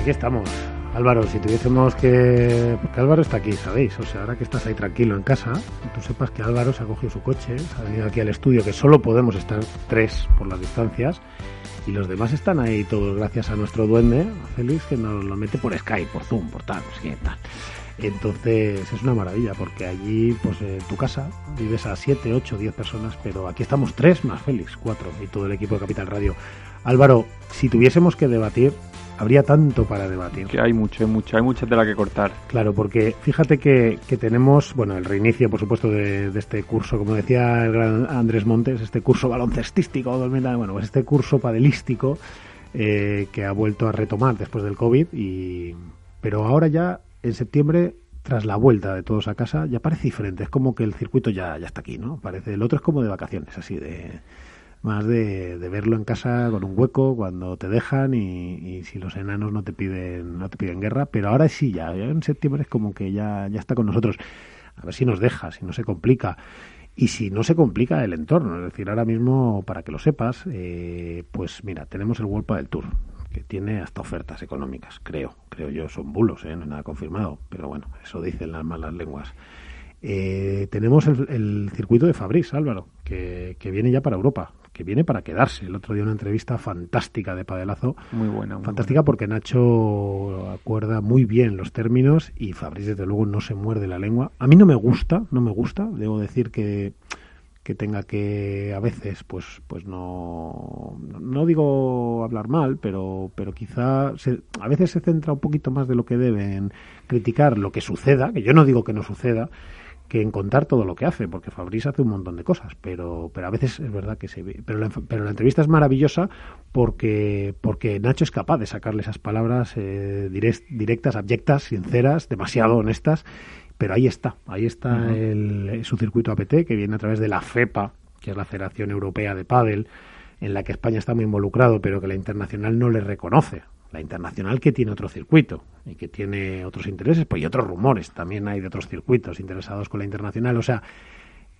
Aquí estamos. Álvaro, si tuviésemos que... Porque Álvaro está aquí, ¿sabéis? O sea, ahora que estás ahí tranquilo en casa, tú sepas que Álvaro se ha cogido su coche, se ha venido aquí al estudio, que solo podemos estar tres por las distancias, y los demás están ahí todos gracias a nuestro duende, a Félix, que nos lo mete por Skype, por Zoom, por tal, no sé tal. Entonces es una maravilla porque allí, pues en tu casa, vives a 7, 8, 10 personas, pero aquí estamos tres más Félix, cuatro y todo el equipo de Capital Radio. Álvaro, si tuviésemos que debatir, habría tanto para debatir. Que hay mucho, hay mucho, hay mucha tela que cortar. Claro, porque fíjate que, que tenemos, bueno, el reinicio, por supuesto, de, de, este curso, como decía el gran Andrés Montes, este curso baloncestístico, bueno, pues este curso padelístico eh, que ha vuelto a retomar después del COVID, y, pero ahora ya en septiembre, tras la vuelta de todos a casa, ya parece diferente. Es como que el circuito ya, ya está aquí, ¿no? Parece, el otro es como de vacaciones, así de más de, de verlo en casa con un hueco cuando te dejan y, si los enanos no te piden no te piden guerra pero ahora sí ya, en septiembre es como que ya ya está con nosotros a ver si nos deja si no se complica y si no se complica el entorno es decir ahora mismo para que lo sepas eh, pues mira tenemos el World del Tour que tiene hasta ofertas económicas, creo, creo yo, son bulos, ¿eh? no nada confirmado, pero bueno, eso dicen las malas lenguas. Eh, tenemos el, el, circuito de Fabriz, Álvaro, que, que, viene ya para Europa, que viene para quedarse. El otro día una entrevista fantástica de Padelazo. Muy buena. Muy fantástica buena. porque Nacho acuerda muy bien los términos y Fabriz desde luego no se muerde la lengua. A mí no me gusta, no me gusta. Debo decir que que tenga que a veces pues pues no no digo hablar mal pero pero quizá se, a veces se centra un poquito más de lo que debe en criticar lo que suceda que yo no digo que no suceda que en contar todo lo que hace porque Fabrice hace un montón de cosas pero pero a veces es verdad que se ve pero la, pero la entrevista es maravillosa porque porque Nacho es capaz de sacarle esas palabras eh, direct, directas abyectas sinceras demasiado honestas pero ahí está, ahí está uh -huh. el, su circuito APT que viene a través de la FEPA, que es la Federación Europea de Pádel, en la que España está muy involucrado, pero que la internacional no le reconoce. La internacional que tiene otro circuito y que tiene otros intereses, pues y otros rumores también hay de otros circuitos interesados con la internacional, o sea,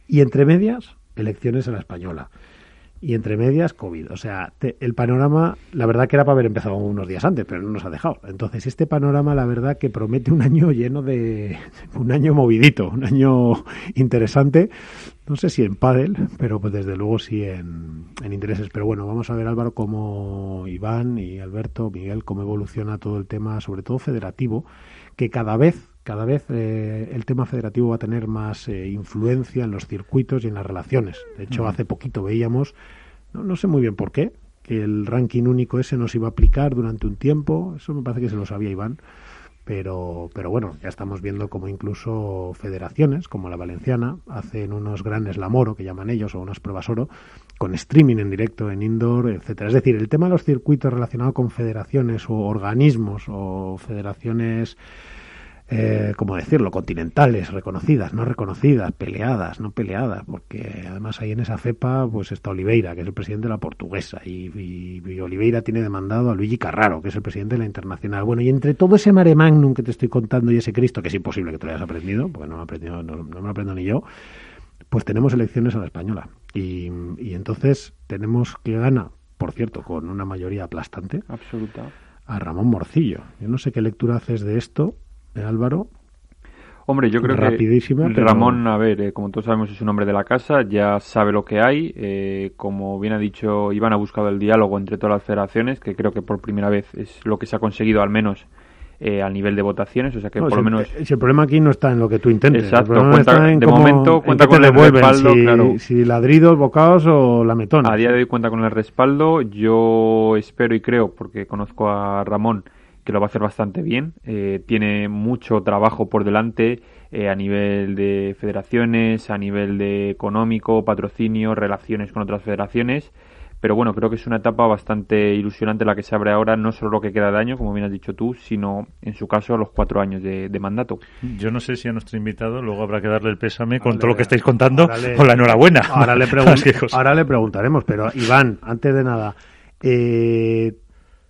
y entre medias, elecciones a la española y entre medias COVID. O sea, te, el panorama, la verdad que era para haber empezado unos días antes, pero no nos ha dejado. Entonces, este panorama, la verdad que promete un año lleno de... un año movidito, un año interesante. No sé si en pádel, pero pues desde luego sí en, en intereses. Pero bueno, vamos a ver Álvaro cómo Iván y Alberto, Miguel, cómo evoluciona todo el tema, sobre todo federativo, que cada vez cada vez eh, el tema federativo va a tener más eh, influencia en los circuitos y en las relaciones. De hecho, uh -huh. hace poquito veíamos, no, no, sé muy bien por qué, que el ranking único ese nos iba a aplicar durante un tiempo. Eso me parece que se lo sabía Iván. Pero, pero bueno, ya estamos viendo como incluso federaciones, como la valenciana, hacen unos grandes lamoro, que llaman ellos, o unas pruebas oro, con streaming en directo, en indoor, etcétera. Es decir, el tema de los circuitos relacionados con federaciones o organismos o federaciones eh, ¿cómo decirlo?, continentales, reconocidas, no reconocidas, peleadas, no peleadas, porque además ahí en esa cepa pues está Oliveira, que es el presidente de la portuguesa, y, y, y, Oliveira tiene demandado a Luigi Carraro, que es el presidente de la internacional. Bueno, y entre todo ese mare magnum que te estoy contando y ese Cristo, que es imposible que te lo hayas aprendido, porque no, me aprendido, no, no me lo aprendo ni yo, pues tenemos elecciones a la española. Y, y entonces tenemos que gana, por cierto, con una mayoría aplastante, absoluta, a Ramón Morcillo. Yo no sé qué lectura haces de esto, Álvaro. Hombre, yo creo Rapidísima, que pero... Ramón, a ver, eh, como todos sabemos, es un hombre de la casa, ya sabe lo que hay. Eh, como bien ha dicho, Iván ha buscado el diálogo entre todas las federaciones, que creo que por primera vez es lo que se ha conseguido, al menos eh, a nivel de votaciones. O sea que no, por lo menos. El, problema aquí no está en lo que tú intentes. Exacto, el cuenta, en de cómo, momento cuenta con el respaldo. Si, claro. si ladridos, bocados o lametones. A día de hoy cuenta con el respaldo. Yo espero y creo, porque conozco a Ramón que lo va a hacer bastante bien. Eh, tiene mucho trabajo por delante eh, a nivel de federaciones, a nivel de económico, patrocinio, relaciones con otras federaciones. pero bueno, creo que es una etapa bastante ilusionante la que se abre ahora, no solo lo que queda de año, como bien has dicho tú, sino en su caso los cuatro años de, mandato. Yo no sé si a nuestro invitado luego habrá que darle el pésame con todo lo que estáis contando con la enhorabuena. Ahora le, ahora le preguntaremos, pero Iván, antes de nada, eh,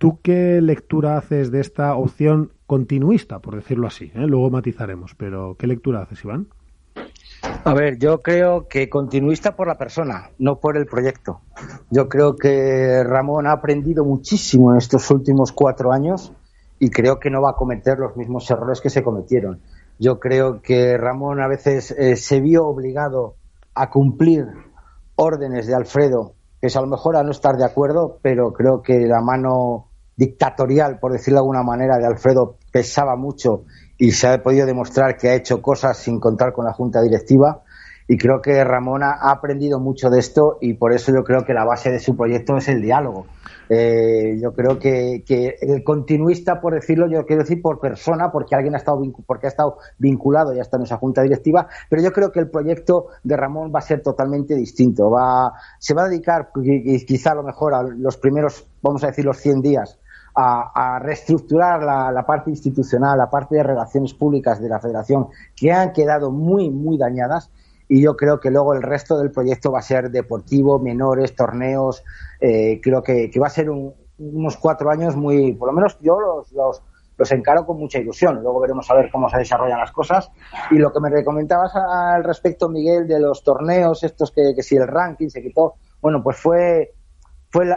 ¿tú qué lectura haces de esta opción continuista, por decirlo así? Eh? Luego matizaremos, pero ¿qué lectura haces, Iván? A ver, yo creo que continuista por la persona, no por el proyecto. Yo creo que Ramón ha aprendido muchísimo en estos últimos cuatro años y creo que no va a cometer los mismos errores que se cometieron. Yo creo que Ramón a veces eh, se vio obligado a cumplir órdenes de Alfredo, que es a lo mejor a no estar de acuerdo, pero creo que la mano dictatorial, por decirlo de alguna manera, de Alfredo pesaba mucho y se ha podido demostrar que ha hecho cosas sin contar con la junta directiva y creo que Ramona ha aprendido mucho de esto y por eso yo creo que la base de su proyecto es el diálogo. Eh, yo creo que, el continuista, por decirlo, yo quiero decir por persona, porque alguien ha estado porque ha estado vinculado y ha estado en esa junta directiva, pero yo creo que el proyecto de Ramón va a ser totalmente distinto. Va, se va a dedicar, quizá a lo mejor a los primeros, vamos a decir, los 100 días a, reestructurar la, parte institucional, la parte de relaciones públicas de la Federación, que han quedado muy, muy dañadas. Y yo creo que luego el resto del proyecto va a ser deportivo, menores, torneos. Eh, creo que, va a ser unos cuatro años muy, por lo menos yo los, los, los, encaro con mucha ilusión. Luego veremos a ver cómo se desarrollan las cosas. Y lo que me recomentabas al respecto, Miguel, de los torneos, estos que, que si el ranking se quitó, bueno, pues fue fue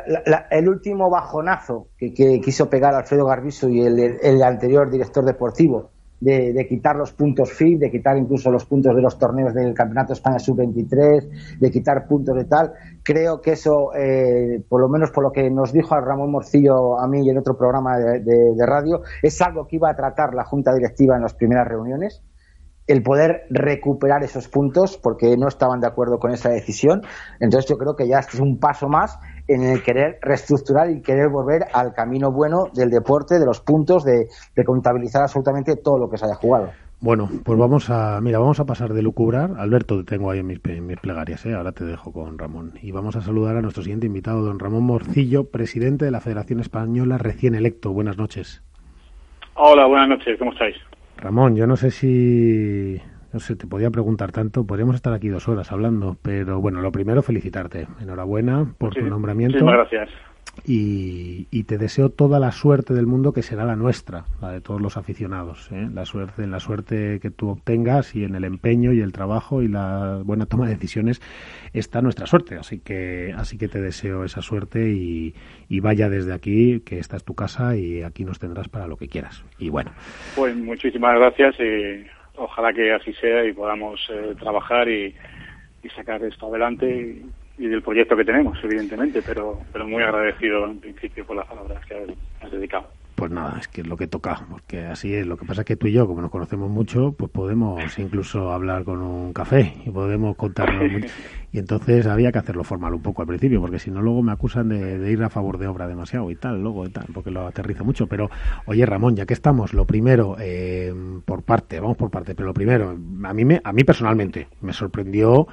el último bajonazo que, quiso pegar Alfredo Garbiso y el, anterior director deportivo de, quitar los puntos FIB, de quitar incluso los puntos de los torneos del Campeonato España Sub-23, de quitar puntos de tal. Creo que eso, eh, por lo menos por lo que nos dijo a Ramón Morcillo, a mí y en otro programa de radio, es algo que iba a tratar la Junta Directiva en las primeras reuniones el poder recuperar esos puntos porque no estaban de acuerdo con esa decisión. Entonces yo creo que ya es un paso más en el querer reestructurar y querer volver al camino bueno del deporte, de los puntos, de, contabilizar absolutamente todo lo que se haya jugado. Bueno, pues vamos a, mira, vamos a pasar de lucubrar. Alberto, te tengo ahí en mis, plegarias, ¿eh? ahora te dejo con Ramón. Y vamos a saludar a nuestro siguiente invitado, don Ramón Morcillo, presidente de la Federación Española recién electo. Buenas noches. Hola, buenas noches, ¿cómo estáis? Ramón, yo no sé si no sé, te podía preguntar tanto, podríamos estar aquí dos horas hablando, pero bueno, lo primero felicitarte, enhorabuena por tu nombramiento. Muchísimas gracias. Y, te deseo toda la suerte del mundo que será la nuestra, la de todos los aficionados. ¿eh? La suerte, en la suerte que tú obtengas y en el empeño y el trabajo y la buena toma de decisiones está nuestra suerte. Así que, así que te deseo esa suerte y, vaya desde aquí, que esta es tu casa y aquí nos tendrás para lo que quieras. Y bueno. Pues muchísimas gracias y ojalá que así sea y podamos eh, trabajar y, sacar esto adelante y, del proyecto que tenemos, evidentemente, pero, pero muy agradecido en principio por las palabras que has dedicado. Pues nada, es que es lo que toca, porque así es. Lo que pasa es que tú y yo, como nos conocemos mucho, pues podemos incluso hablar con un café y podemos contarnos mucho. Y entonces había que hacerlo formal un poco al principio, porque si no luego me acusan de, ir a favor de obra demasiado y tal, luego y tal, porque lo aterriza mucho. Pero, oye Ramón, ya que estamos, lo primero, eh, por parte, vamos por parte, pero lo primero, a mí, me, a mí personalmente me sorprendió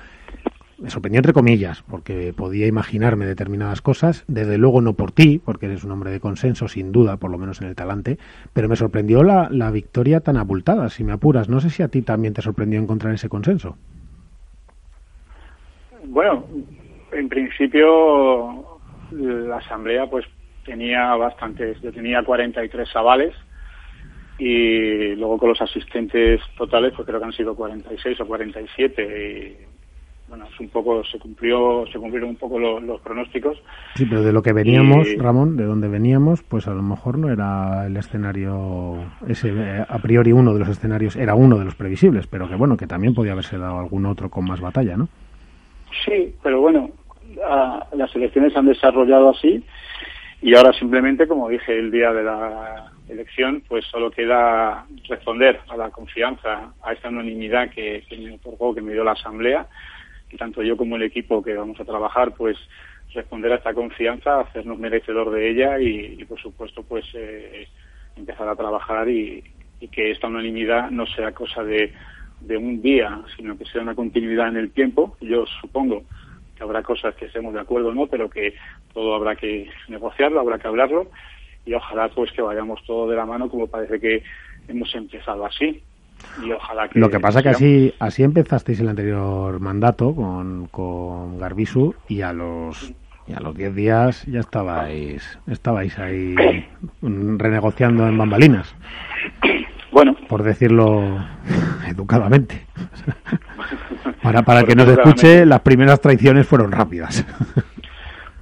me sorprendió entre comillas, porque podía imaginarme determinadas cosas, desde luego no por ti, porque eres un hombre de consenso, sin duda, por lo menos en el talante, pero me sorprendió la, la victoria tan abultada, si me apuras. No sé si a ti también te sorprendió encontrar ese consenso. Bueno, en principio la asamblea pues tenía bastantes, yo tenía 43 avales y luego con los asistentes totales pues creo que han sido 46 o 47 y bueno, es un poco, se cumplió, se cumplieron un poco los pronósticos. Sí, pero de lo que veníamos, Ramón, de donde veníamos, pues a lo mejor no era el escenario, ese, eh, a priori uno de los escenarios, era uno de los previsibles, pero que bueno, que también podía haberse dado algún otro con más batalla, ¿no? Sí, pero bueno, las elecciones se han desarrollado así y ahora simplemente, como dije el día de la elección, pues solo queda responder a la confianza, a esta unanimidad que, que me otorgó, que me dio la Asamblea tanto yo como el equipo que vamos a trabajar, pues responder a esta confianza, hacernos merecedor de ella y, por supuesto, pues eh, empezar a trabajar y, que esta unanimidad no sea cosa de un día, sino que sea una continuidad en el tiempo. Yo supongo que habrá cosas que estemos de acuerdo no, pero que todo habrá que negociarlo, habrá que hablarlo y ojalá pues que vayamos todo de la mano como parece que hemos empezado así. Y ojalá que Lo que pasa que así así empezasteis el anterior mandato con, con Garbisu y a los y a los 10 días ya estabais estabais ahí renegociando en bambalinas. Bueno, por decirlo educadamente. para para que nos escuche, las primeras traiciones fueron rápidas.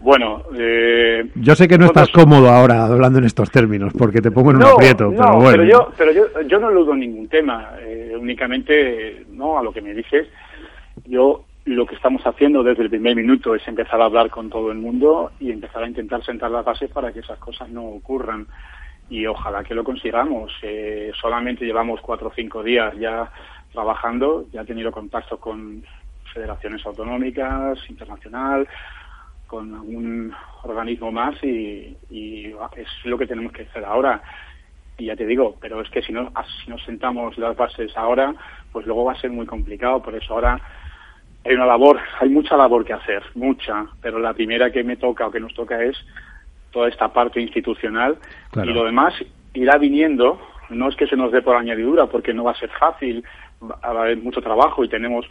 Bueno, eh, yo sé que no estás cómodo ahora hablando en estos términos, porque te pongo en un aprieto, pero bueno. Pero yo, pero yo, yo no eludo ningún tema, eh, únicamente, no, a lo que me dices, yo lo que estamos haciendo desde el primer minuto es empezar a hablar con todo el mundo y empezar a intentar sentar las bases para que esas cosas no ocurran. Y ojalá que lo consigamos. Eh, solamente llevamos cuatro o cinco días ya trabajando, ya he tenido contacto con federaciones autonómicas, internacional, con algún organismo más y, es lo que tenemos que hacer ahora. Y ya te digo, pero es que si no, si nos sentamos las bases ahora, pues luego va a ser muy complicado. Por eso ahora hay una labor, hay mucha labor que hacer, mucha. Pero la primera que me toca o que nos toca es toda esta parte institucional y lo demás irá viniendo. No es que se nos dé por añadidura, porque no va a ser fácil, va a haber mucho trabajo y tenemos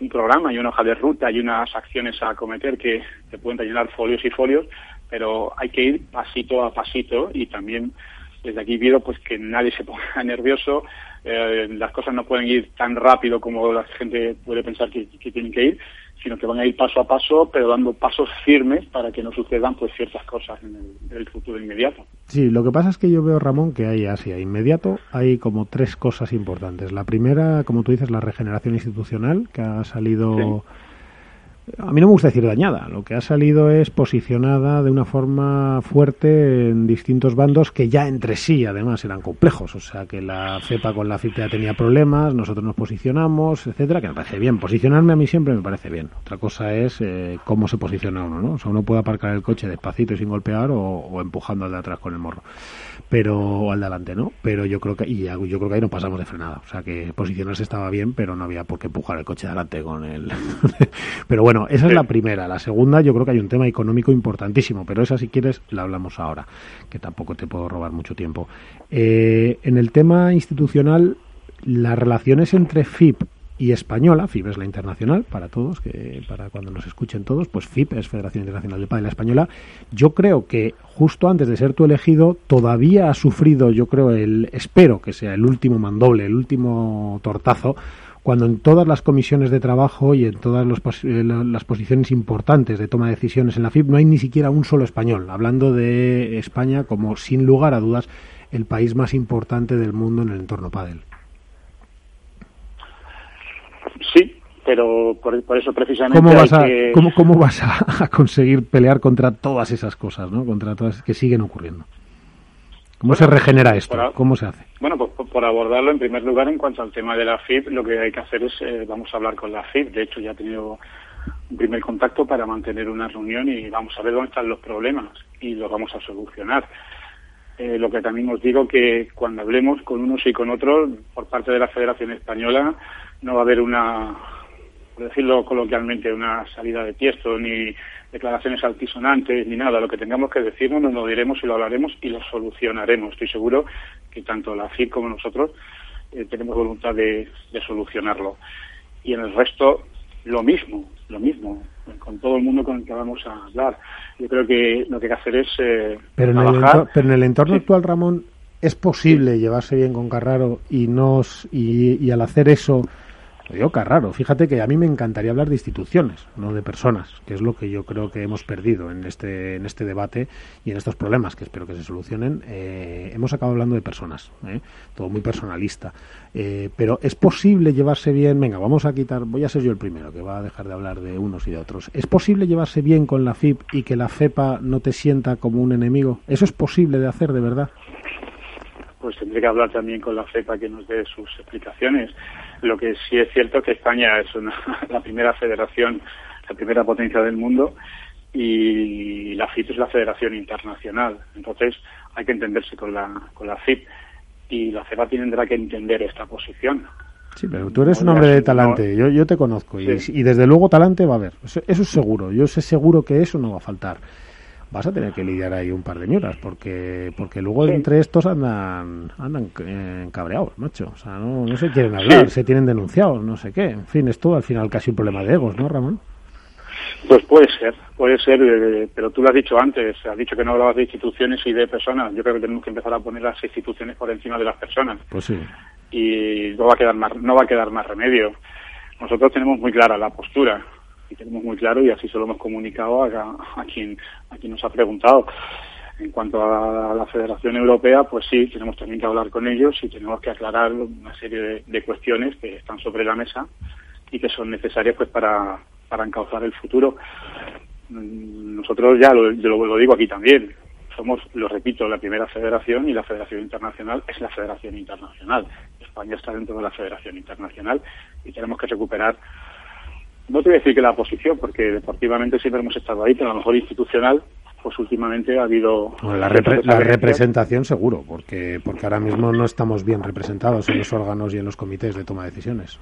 un programa y una hoja de ruta y unas acciones a acometer que te pueden llenar folios y folios, pero hay que ir pasito a pasito y también desde aquí pido pues que nadie se ponga nervioso, eh, las cosas no pueden ir tan rápido como la gente puede pensar que, tienen que ir, sino que van a ir paso a paso, pero dando pasos firmes para que no sucedan pues ciertas cosas en el, futuro inmediato. Sí, lo que pasa es que yo veo, Ramón, que hay así, inmediato hay como tres cosas importantes. La primera, como tú dices, la regeneración institucional, que ha salido a mí no me gusta decir dañada, lo que ha salido es posicionada de una forma fuerte en distintos bandos que ya entre sí además eran complejos, o sea que la CEPA con la FIP tenía problemas, nosotros nos posicionamos, etcétera, que me parece bien, posicionarme a mí siempre me parece bien. Otra cosa es eh, cómo se posiciona uno, ¿no? O sea, uno puede aparcar el coche despacito y sin golpear o, o empujando al de atrás con el morro pero al delante no pero yo creo que y yo creo que ahí no pasamos de frenada. O sea que posicionarse estaba bien pero no había por qué empujar el coche adelante con el pero bueno esa es la primera. La segunda yo creo que hay un tema económico importantísimo pero esa si quieres la hablamos ahora que tampoco te puedo robar mucho tiempo. Eh, en el tema institucional las relaciones entre FIP y española, FIP es la internacional para todos, que para cuando nos escuchen todos, pues FIP es Federación Internacional de Padel Española. Yo creo que justo antes de ser tú elegido todavía ha sufrido, yo creo, el espero que sea el último mandoble, el último tortazo cuando en todas las comisiones de trabajo y en todas eh, las posiciones importantes de toma de decisiones en la FIP no hay ni siquiera un solo español, hablando de España como sin lugar a dudas el país más importante del mundo en el entorno Padel. Sí, pero por, eso precisamente ¿Cómo vas, a, ¿cómo, vas a, conseguir pelear contra todas esas cosas, ¿no? contra todas que siguen ocurriendo? ¿Cómo se regenera esto? ¿Cómo se hace? Bueno, pues por abordarlo en primer lugar en cuanto al tema de la FIP, lo que hay que hacer es, eh, vamos a hablar con la FIP, de hecho ya he tenido un primer contacto para mantener una reunión y vamos a ver dónde están los problemas y los vamos a solucionar. Eh, lo que también os digo que cuando hablemos con unos y con otros, por parte de la Federación Española, no va a haber una, por decirlo coloquialmente, una salida de tiesto, ni declaraciones altisonantes, ni nada. Lo que tengamos que decirnos nos lo diremos y lo hablaremos y lo solucionaremos. Estoy seguro que tanto la FIP como nosotros eh, tenemos voluntad de, solucionarlo. Y en el resto, lo mismo, lo mismo, con todo el mundo con el que vamos a hablar. Yo creo que lo que hay que hacer es eh, pero, en El pero en el entorno actual, Ramón, ¿es posible llevarse bien con Carraro y, nos, y al hacer eso lo digo. Fíjate que a mí me encantaría hablar de instituciones, no de personas, que es lo que yo creo que hemos perdido en este, en este debate y en estos problemas que espero que se solucionen. Eh, hemos acabado hablando de personas, ¿eh? todo muy personalista. Eh, pero es posible llevarse bien. Venga, vamos a quitar. Voy a ser yo el primero que va a dejar de hablar de unos y de otros. ¿Es posible llevarse bien con la FIP y que la FEPA no te sienta como un enemigo? ¿Eso es posible de hacer de verdad? Pues tendré que hablar también con la FEPA que nos dé sus explicaciones. Lo que sí es cierto es que España es la primera federación, la primera potencia del mundo y la FIP es la federación internacional. Entonces hay que entenderse con la, con la FIP y la CEPA tendrá que entender esta posición. Sí, pero tú eres un hombre de talante, yo, yo te conozco y, desde luego talante va a haber, eso, eso, es seguro, yo sé seguro que eso no va a faltar. Vas a tener que lidiar ahí un par de ñuras, porque porque luego entre estos andan andan eh, cabreados, macho. O sea, no, no se quieren hablar, se tienen denunciados, no sé qué. En fin, es todo al final casi un problema de egos, ¿no, Ramón? Pues puede ser, puede ser, eh, pero tú lo has dicho antes, has dicho que no hablabas de instituciones y de personas. Yo creo que tenemos que empezar a poner las instituciones por encima de las personas. Pues sí. Y no va a quedar más, no va a quedar más remedio. Nosotros tenemos muy clara la postura y tenemos muy claro y así se lo hemos comunicado a, a quien a quien nos ha preguntado. En cuanto a la Federación Europea, pues sí, tenemos también que hablar con ellos y tenemos que aclarar una serie de, de cuestiones que están sobre la mesa y que son necesarias pues para, para encauzar el futuro. Mm, Nosotros ya lo, yo lo, lo digo aquí también, somos, lo repito, la primera federación y la Federación Internacional es la Federación Internacional. España está dentro de la Federación Internacional y tenemos que recuperar, no te voy a decir que la posición, porque deportivamente siempre hemos estado ahí, pero a lo mejor institucional, pues últimamente ha habido... Bueno, la, repre- la representación seguro, porque porque ahora mismo no estamos bien representados en los órganos y en los comités de toma de decisiones.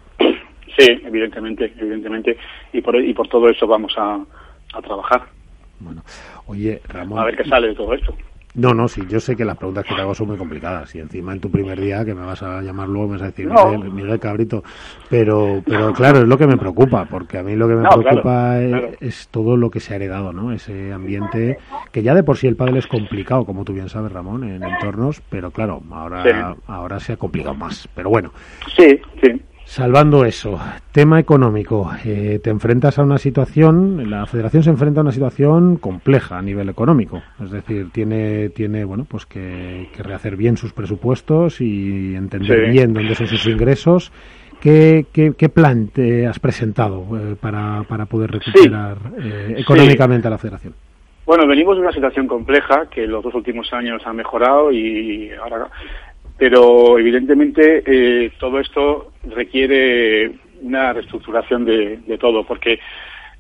Sí, evidentemente, evidentemente, y por, y por todo eso vamos a, a trabajar, Bueno, oye, Ramón. a ver qué sale de todo esto. No, no, sí, yo sé que las preguntas que te hago son muy complicadas y encima en tu primer día que me vas a llamar luego me vas a decir No. Miguel, Miguel Cabrito, pero pero claro, es lo que me preocupa, porque a mí lo que me No, claro, preocupa es, claro. es todo lo que se ha heredado, ¿no? Ese ambiente que ya de por sí el pádel es complicado, como tú bien sabes, Ramón, en entornos, pero claro, ahora Sí. ahora se ha complicado más. Pero bueno, Sí, sí. Salvando eso, tema económico, eh, te enfrentas a una situación, la federación se enfrenta a una situación compleja a nivel económico, es decir, tiene, tiene bueno, pues que, que rehacer bien sus presupuestos y entender Sí. bien dónde son sus ingresos. ¿Qué, qué, qué plan te has presentado eh, para, para poder recuperar eh, económicamente a la federación? Bueno, venimos de una situación compleja que los dos últimos años ha mejorado y ahora, pero evidentemente eh, todo esto requiere una reestructuración de, de todo, porque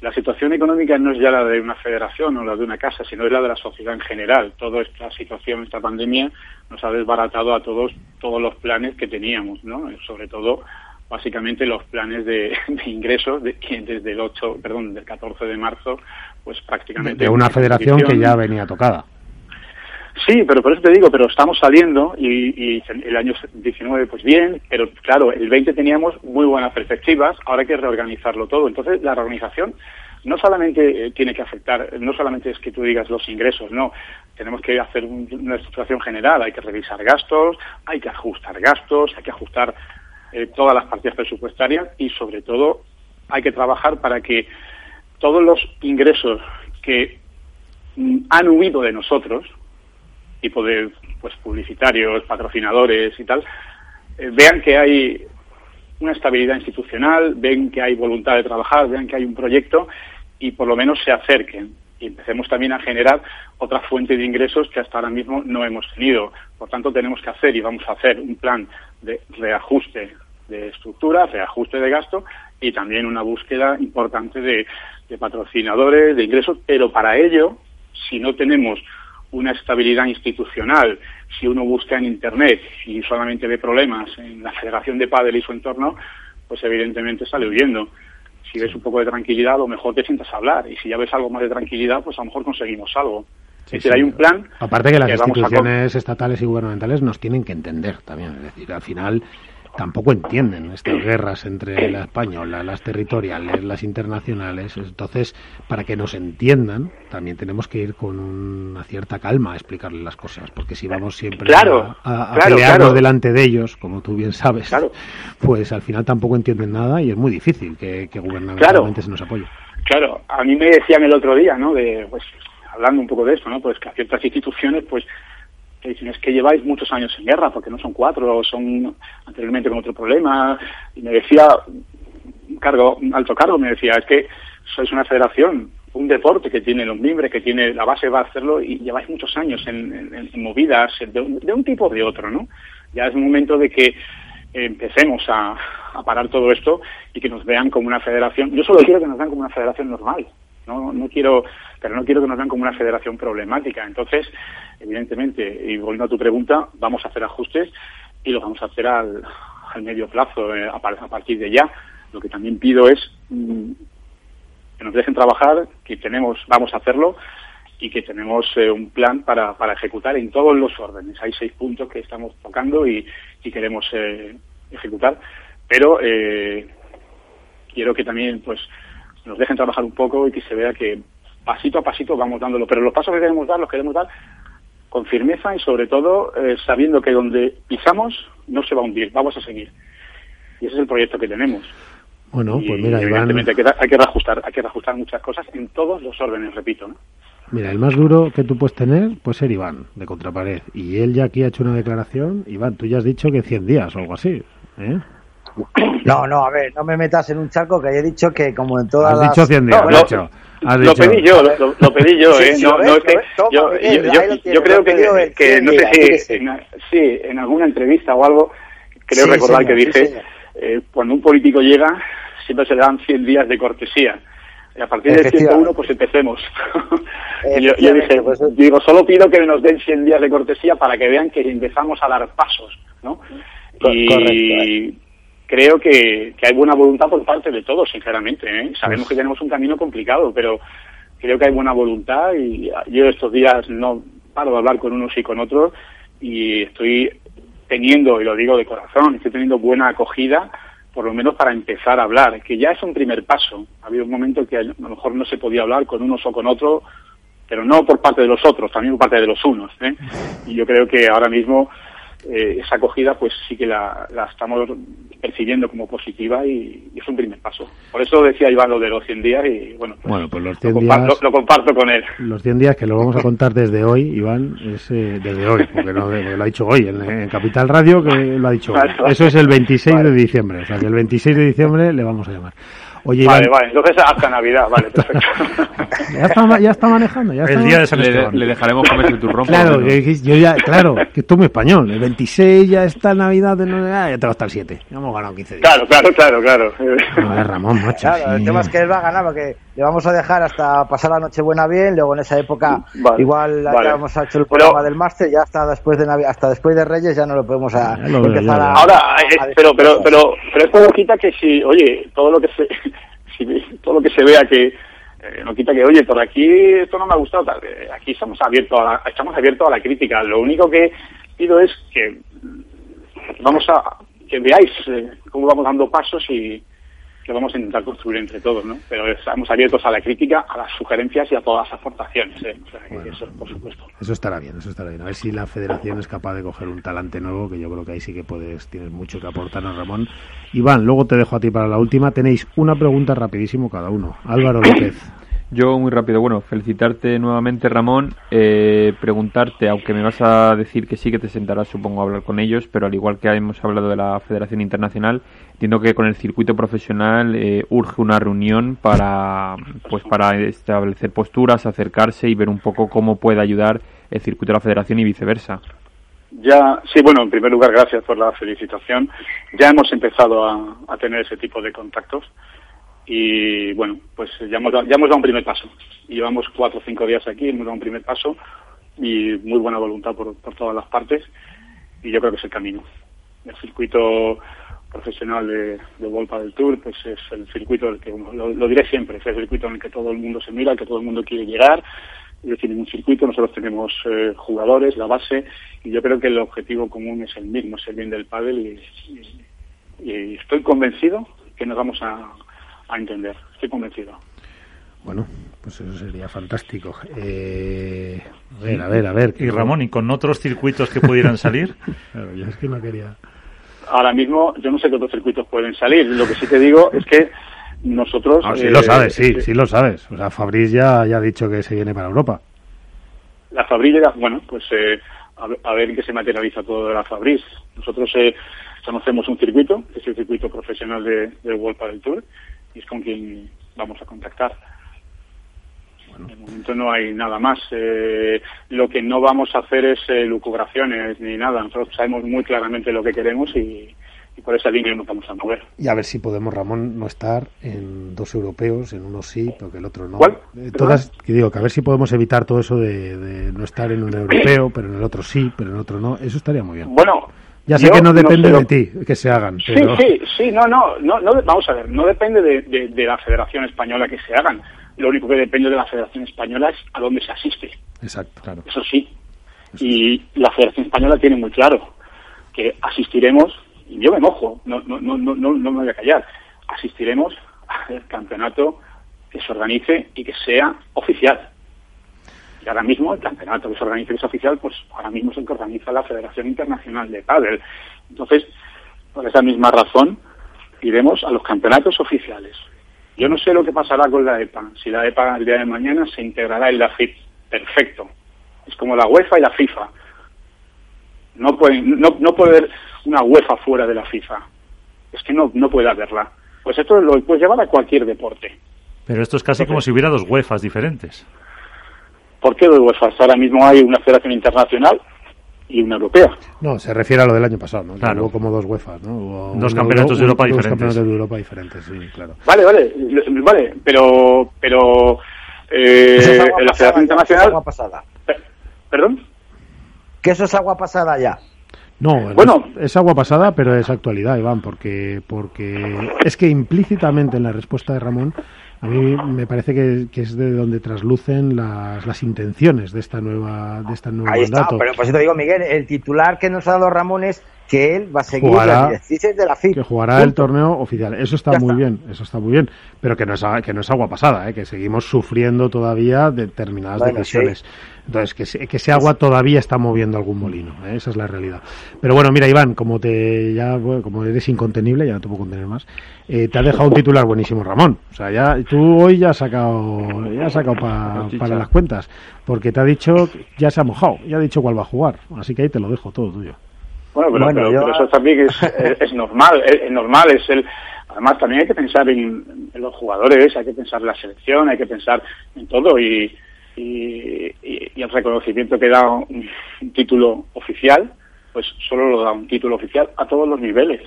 la situación económica no es ya la de una federación o la de una casa, sino es la de la sociedad en general. Toda esta situación, esta pandemia, nos ha desbaratado a todos todos los planes que teníamos, ¿no? Sobre todo básicamente los planes de, de ingresos de, que desde el 8, perdón, del 14 de marzo, pues prácticamente de una federación que ya venía tocada. Sí, pero por eso te digo, pero estamos saliendo y, y el año 19 pues bien, pero claro, el 20 teníamos muy buenas perspectivas, ahora hay que reorganizarlo todo. Entonces la reorganización no solamente eh, tiene que afectar, no solamente es que tú digas los ingresos, no, tenemos que hacer un- una estructuración general, hay que revisar gastos, hay que ajustar gastos, hay que ajustar eh, todas las partidas presupuestarias y sobre todo hay que trabajar para que todos los ingresos que mm, han huido de nosotros, tipo de pues publicitarios, patrocinadores y tal, eh, vean que hay una estabilidad institucional, ven que hay voluntad de trabajar, vean que hay un proyecto y por lo menos se acerquen y empecemos también a generar otra fuente de ingresos que hasta ahora mismo no hemos tenido. Por tanto, tenemos que hacer y vamos a hacer un plan de reajuste de estructura, reajuste de gasto y también una búsqueda importante de, de patrocinadores, de ingresos, pero para ello, si no tenemos una estabilidad institucional, si uno busca en Internet y solamente ve problemas en la Federación de Padel y su entorno, pues evidentemente sale huyendo. Si ves un poco de tranquilidad, a lo mejor te sientas a hablar. Y si ya ves algo más de tranquilidad, pues a lo mejor conseguimos algo. es decir, hay un plan. Aparte que las que a instituciones estatales y gubernamentales nos tienen que entender también. Es decir, al final tampoco entienden estas guerras entre la española, las territoriales, las internacionales. Entonces, para que nos entiendan, también tenemos que ir con una cierta calma a explicarles las cosas. Porque si vamos siempre Claro, a, a- a claro, pelearnos claro. delante de ellos, como tú bien sabes, pues al final tampoco entienden nada y es muy difícil que, que gubernamentalmente se nos apoye. Claro, a mí me decían el otro día, ¿no? De, pues, hablando un poco de eso, ¿no? Pues que a ciertas instituciones, pues, es que lleváis muchos años en guerra, porque no son cuatro, son anteriormente con otro problema. Y me decía, un cargo, alto cargo, me decía, es que sois una federación, un deporte que tiene los miembros, que tiene la base va a hacerlo y lleváis muchos años en, en- en movidas de un, de un tipo o de otro, ¿no? Ya es momento de que empecemos a, a parar todo esto y que nos vean como una federación. Yo solo quiero que nos vean como una federación normal. No, no quiero, pero no quiero que nos vean como una federación problemática. Entonces, evidentemente, y volviendo a tu pregunta, vamos a hacer ajustes y los vamos a hacer al, al medio plazo, eh, a, a partir de ya. Lo que también pido es mm, que nos dejen trabajar, que tenemos, vamos a hacerlo y que tenemos eh, un plan para, para ejecutar en todos los órdenes. Hay seis puntos que estamos tocando y, y queremos eh, ejecutar, pero eh, quiero que también pues nos dejen trabajar un poco y que se vea que pasito a pasito vamos dándolo, pero los pasos que queremos dar los queremos dar con firmeza y sobre todo eh, sabiendo que donde pisamos no se va a hundir, vamos a seguir. Y ese es el proyecto que tenemos. Bueno, Y, pues mira, Iván, evidentemente hay que, hay que reajustar, hay que reajustar muchas cosas en todos los órdenes, repito. ¿no? mira, el más duro que tú puedes tener puede ser Iván, de Contrapared. Y él ya aquí ha hecho una declaración. Iván, tú ya has dicho que 100 días o algo así. ¿eh? No, no, a ver, no me metas en un charco que he dicho que como en todas Has las... dicho 100 días, No, lo- dicho. Has lo pedí yo, lo, lo- pedí yo, Sí, ¿eh? No, lo ves, no es que yo, creo que, que sí, no sé si en, sí, en alguna entrevista o algo, creo Sí, recordar señor, que dije, eh, cuando un político llega, siempre se le dan 100 días de cortesía. Y a partir del Efectivamente. 101, pues empecemos. yo, dije, pues, digo, solo pido que nos den 100 días de cortesía para que vean que empezamos a dar pasos, ¿no? Co- y correcto, creo que, que hay buena voluntad por parte de todos, sinceramente. ¿eh? Sabemos que tenemos un camino complicado, pero creo que hay buena voluntad y yo estos días no paro de hablar con unos y con otros y estoy teniendo, y lo digo de corazón, estoy teniendo buena acogida, por lo menos para empezar a hablar, que ya es un primer paso. Ha habido un momento que a lo mejor no se podía hablar con unos o con otros, pero no por parte de los otros, también por parte de los unos. ¿eh? Y yo creo que ahora mismo eh, esa acogida pues sí que la, la estamos percibiendo como positiva y, y es un primer paso. Por eso decía Iván lo de los 100 días y bueno, pues, Bueno, pues los lo, 100 comparto, días... lo comparto con él. Los 100 días que lo vamos a contar desde hoy, Iván, es eh, desde hoy, porque, no, porque lo ha dicho hoy en, en Capital Radio, que lo ha dicho hoy. Eso es el 26 de diciembre, o sea que el 26 de diciembre le vamos a llamar. Oye, Iván, Vale, vale, entonces hasta Navidad, vale, perfecto. ya está, ya está manejando, ya está El día de San Le, Esteban. le dejaremos comer el turrón. por Claro, que- yo ya, claro, que esto es muy español. El 26 ya está Navidad, de no, ah, ya tengo hasta el 7. Ya hemos ganado 15 días. claro, claro, claro, claro. No, es Ramón, macho. Claro, el tema es que él va a ganar porque le vamos a dejar hasta pasar la Nochebuena bien, luego en esa época Vale, igual vale. ya hemos hecho el Pero- programa del máster, ya hasta después de Navi- hasta después de Reyes ya no lo podemos a, Ya lo veo empezar a. Ahora, a- eh, a pero, pero, pero, pero esto no quita que si, oye, todo lo que se, si, todo lo que se vea que, eh, no quita que, oye, por aquí esto no me ha gustado, tal. Eh, aquí estamos abiertos a la, estamos abiertos a la crítica. Lo único que pido es que vamos a, que veáis eh, cómo vamos dando pasos y que vamos a intentar construir entre todos, ¿no? Pero estamos abiertos a la crítica, a las sugerencias y a todas las aportaciones, ¿eh? O sea, eso, por supuesto. Eso estará bien, eso estará bien. A ver si la federación es capaz de coger un talante nuevo, que yo creo que ahí sí que puedes, tienes mucho que aportarnos, Ramón. Iván, luego te dejo a ti para la última. Tenéis una pregunta rapidísimo cada uno. Álvaro López. Yo muy rápido, bueno, felicitarte nuevamente Ramón, eh, preguntarte, aunque me vas a decir que sí que te sentarás supongo a hablar con ellos, pero al igual que hemos hablado de la Federación Internacional, entiendo que con el circuito profesional eh, urge una reunión para pues para establecer posturas, acercarse y ver un poco cómo puede ayudar el circuito de la Federación y viceversa. Ya, sí, bueno, en primer lugar, gracias por la felicitación. Ya hemos empezado a, a tener ese tipo de contactos y, bueno, pues ya hemos, dado- ya hemos dado un primer paso. Llevamos cuatro o cinco días aquí, hemos dado un primer paso y muy buena voluntad por, por todas las partes y yo creo que es el camino. El circuito profesional de, de Volpa del Tour, pues es el circuito del que, lo, lo diré siempre, es el circuito en el que todo el mundo se mira, al que todo el mundo quiere llegar. Ellos tienen un circuito, nosotros tenemos eh, jugadores, la base, y yo creo que el objetivo común es el mismo, es el bien del pádel y- y estoy convencido que nos vamos a, a entender, estoy convencido. Bueno, pues eso sería fantástico. Eh, a ver, a ver, a ver. Y Ramón, ¿y con otros circuitos que pudieran salir? Claro, yo es que no quería. Ahora mismo yo no sé qué otros circuitos pueden salir, lo que sí te digo es que nosotros... Ah, sí eh, lo sabes, sí, eh, sí lo sabes. O sea, Fabriz ya, ya ha dicho que se viene para Europa. La llega- bueno, pues eh, a, ver- a ver en qué se materializa todo de la Fabris. Nosotros eh, conocemos un circuito, que es el circuito profesional de, del World Padel Tour, y es con quien vamos a contactar. De momento no hay nada más. Eh, lo que no vamos a hacer es eh, lucubraciones ni nada. Nosotros sabemos muy claramente lo que queremos y, y por esa línea nos vamos a mover. Y a ver si podemos, Ramón, no estar en dos europeos, en uno sí, pero que el otro no. ¿Cuál? Eh, todas, que digo, que a ver si podemos evitar todo eso de, de no estar en un europeo, pero en el otro sí, pero en el otro no. Eso estaría muy bien. Bueno, Ya sé yo que no depende sé lo- de ti que se hagan, Sí, pero sí, sí, no, no, no, no, vamos a ver, no depende de, de- de la Federación Española que se hagan. lo único que depende de la Federación Española es a dónde se asiste. Exacto, claro. Eso sí. Y la Federación Española tiene muy claro que asistiremos, y yo me mojo, no, no, no, no, no me voy a callar, asistiremos al campeonato que se organice y que sea oficial. Y ahora mismo el campeonato que se y que es oficial, pues ahora mismo es el que organiza la Federación Internacional de Padel. Entonces, por esa misma razón, iremos a los campeonatos oficiales. Yo no sé lo que pasará con la EPA. Si la EPA el día de mañana se integrará en la FIP. Perfecto. Es como la UEFA y la FIFA. No puede, no, no puede haber una UEFA fuera de la FIFA. Es que no, no puede haberla. Pues esto lo puedes llevar a cualquier deporte. Pero esto es casi como si hubiera dos UEFAs diferentes. ¿Por qué dos UEFAs? Ahora mismo hay una federación internacional y una europea. No, se refiere a lo del año pasado, ¿no? Claro. Hubo como dos UEFAs, ¿no? Hubo Dos campeonatos de Europa dos diferentes. campeonatos de Europa diferentes, sí, claro. Vale, vale, vale, pero, pero eh, Eso es agua la pasada, Federación ya, Internacional, es agua pasada. Pe- perdón, Que eso es agua pasada ya. No, Bueno. es, es agua pasada, pero es actualidad, Iván, porque, porque es que implícitamente en la respuesta de Ramón, a mí me parece que, que es de donde traslucen las, las intenciones de esta nueva de esta nuevo Ahí está, pero por eso te digo, Miguel, el titular que nos ha dado Ramón es que él va a seguir Jugará- las directrices de la FIP. que jugará el torneo oficial. Eso está Ya muy está. bien, eso está muy bien, pero que no es, a- que no es agua pasada, ¿eh? que seguimos sufriendo todavía determinadas Bueno, decisiones. Entonces, que, se- que ese agua todavía está moviendo algún molino, ¿eh? esa es la realidad. Pero bueno, mira, Iván, como te ya bueno, como eres incontenible, ya no te puedo contener más, eh, te ha dejado un titular buenísimo, Ramón. O sea, ya tú hoy ya has sacado, ya has sacado pa- para las cuentas, porque te ha dicho, ya se ha mojado, ya ha dicho cuál va a jugar. Así que ahí te lo dejo todo tuyo. Bueno, pero, Bueno, pero- yo- pero eso también es, es, es normal, es, es normal, es el además también hay que pensar en, en los jugadores, hay que pensar en la selección, hay que pensar en todo y, y, y- el reconocimiento que da un, un título oficial, pues solo lo da un título oficial a todos los niveles,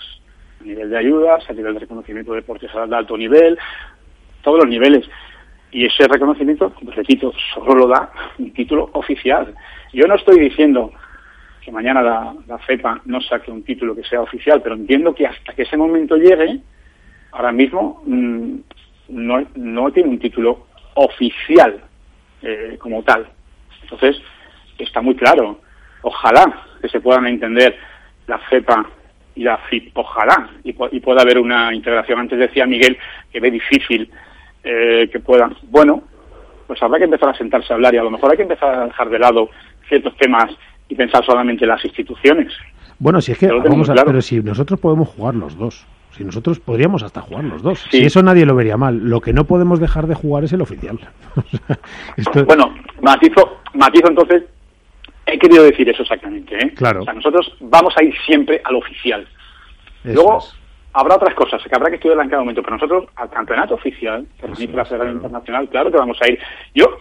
a nivel de ayudas, a nivel de reconocimiento de deportistas de alto nivel, todos los niveles. Y ese reconocimiento, repito, solo lo da un título oficial. Yo no estoy diciendo que mañana la, la FEPA no saque un título que sea oficial, pero entiendo que hasta que ese momento llegue, ahora mismo mm, no, no tiene un título oficial eh, como tal. Entonces, está muy claro. Ojalá que se puedan entender la FEPA y la FIP, ojalá, y, pu- y pueda haber una integración. Antes decía Miguel que ve difícil eh, que puedan. Bueno, pues habrá que empezar a sentarse a hablar y a lo mejor hay que empezar a dejar de lado ciertos temas y pensar solamente en las instituciones. Bueno, si es que vamos muy a, claro. pero si nosotros podemos jugar los dos, si nosotros podríamos hasta jugar los dos, Sí. si eso nadie lo vería mal. Lo que no podemos dejar de jugar es el oficial. Esto, Bueno, matizo, matizo entonces, he querido decir eso exactamente. ¿eh? Claro. O sea, nosotros vamos a ir siempre al oficial. eso Luego es. habrá otras cosas que habrá que estudiar en cada momento, pero nosotros al campeonato oficial, que organiza la Federación Internacional, claro que vamos a ir. Yo,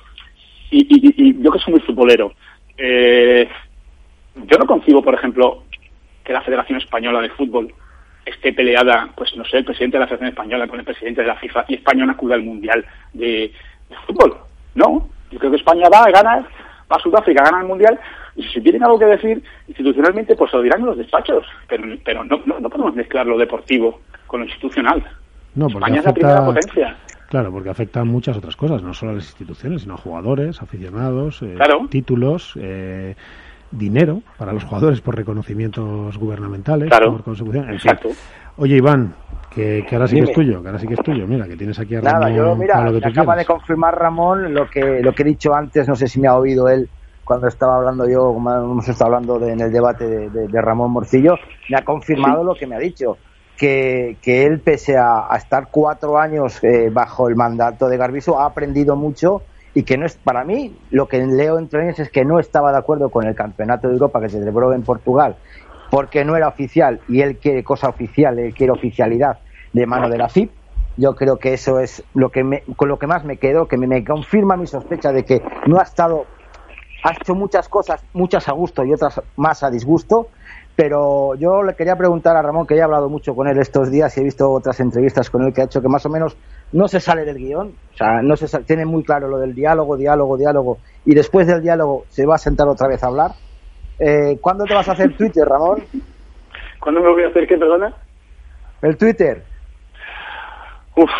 y- y- y yo que soy muy futbolero, eh, yo no concibo, por ejemplo, que la Federación Española de Fútbol esté peleada, pues no sé, el presidente de la Federación Española con el presidente de la FIFA y España no acuda al Mundial de, de Fútbol. No, yo creo que España va a ganar, va a Sudáfrica, gana el Mundial, y si tienen algo que decir institucionalmente, pues lo dirán en los despachos, pero, pero no, no, no podemos mezclar lo deportivo con lo institucional. No, España es la primera potencia. Claro, porque afecta a muchas otras cosas, no solo a las instituciones, sino a jugadores, aficionados, eh, Claro. títulos, eh, dinero para los jugadores por reconocimientos gubernamentales, Claro. por consecución, fin. Oye, Iván, que, que ahora sí que es tuyo, que ahora sí que es tuyo. Mira, que tienes aquí a Nada, Ramón yo mira, lo que me tú acaba de confirmar Ramón lo que lo que he dicho antes, no sé si me ha oído él cuando estaba hablando yo, como hemos estado hablando de- en el debate de, de- de Ramón Morcillo, me ha confirmado lo que me ha dicho, que, que él pese a, a estar cuatro años eh, bajo el mandato de Garbiso ha aprendido mucho y que no es para mí lo que leo entre líneas es que no estaba de acuerdo con el campeonato de Europa que se celebró en Portugal porque no era oficial y él quiere cosa oficial, él quiere oficialidad de mano de la FIP. Yo creo que eso es lo que me- con lo que más me quedo, que me, me confirma mi sospecha de que no ha estado, ha hecho muchas cosas, muchas a gusto y otras más a disgusto. Pero yo le quería preguntar a Ramón, que he hablado mucho con él estos días y he visto otras entrevistas con él que ha hecho que más o menos no se sale del guion, o sea, no se sal- tiene muy claro lo del diálogo, diálogo, diálogo, y después del diálogo se va a sentar otra vez a hablar. Eh, ¿Cuándo te vas a hacer Twitter, Ramón? ¿Cuándo me voy a hacer qué, perdona? El Twitter. Uf,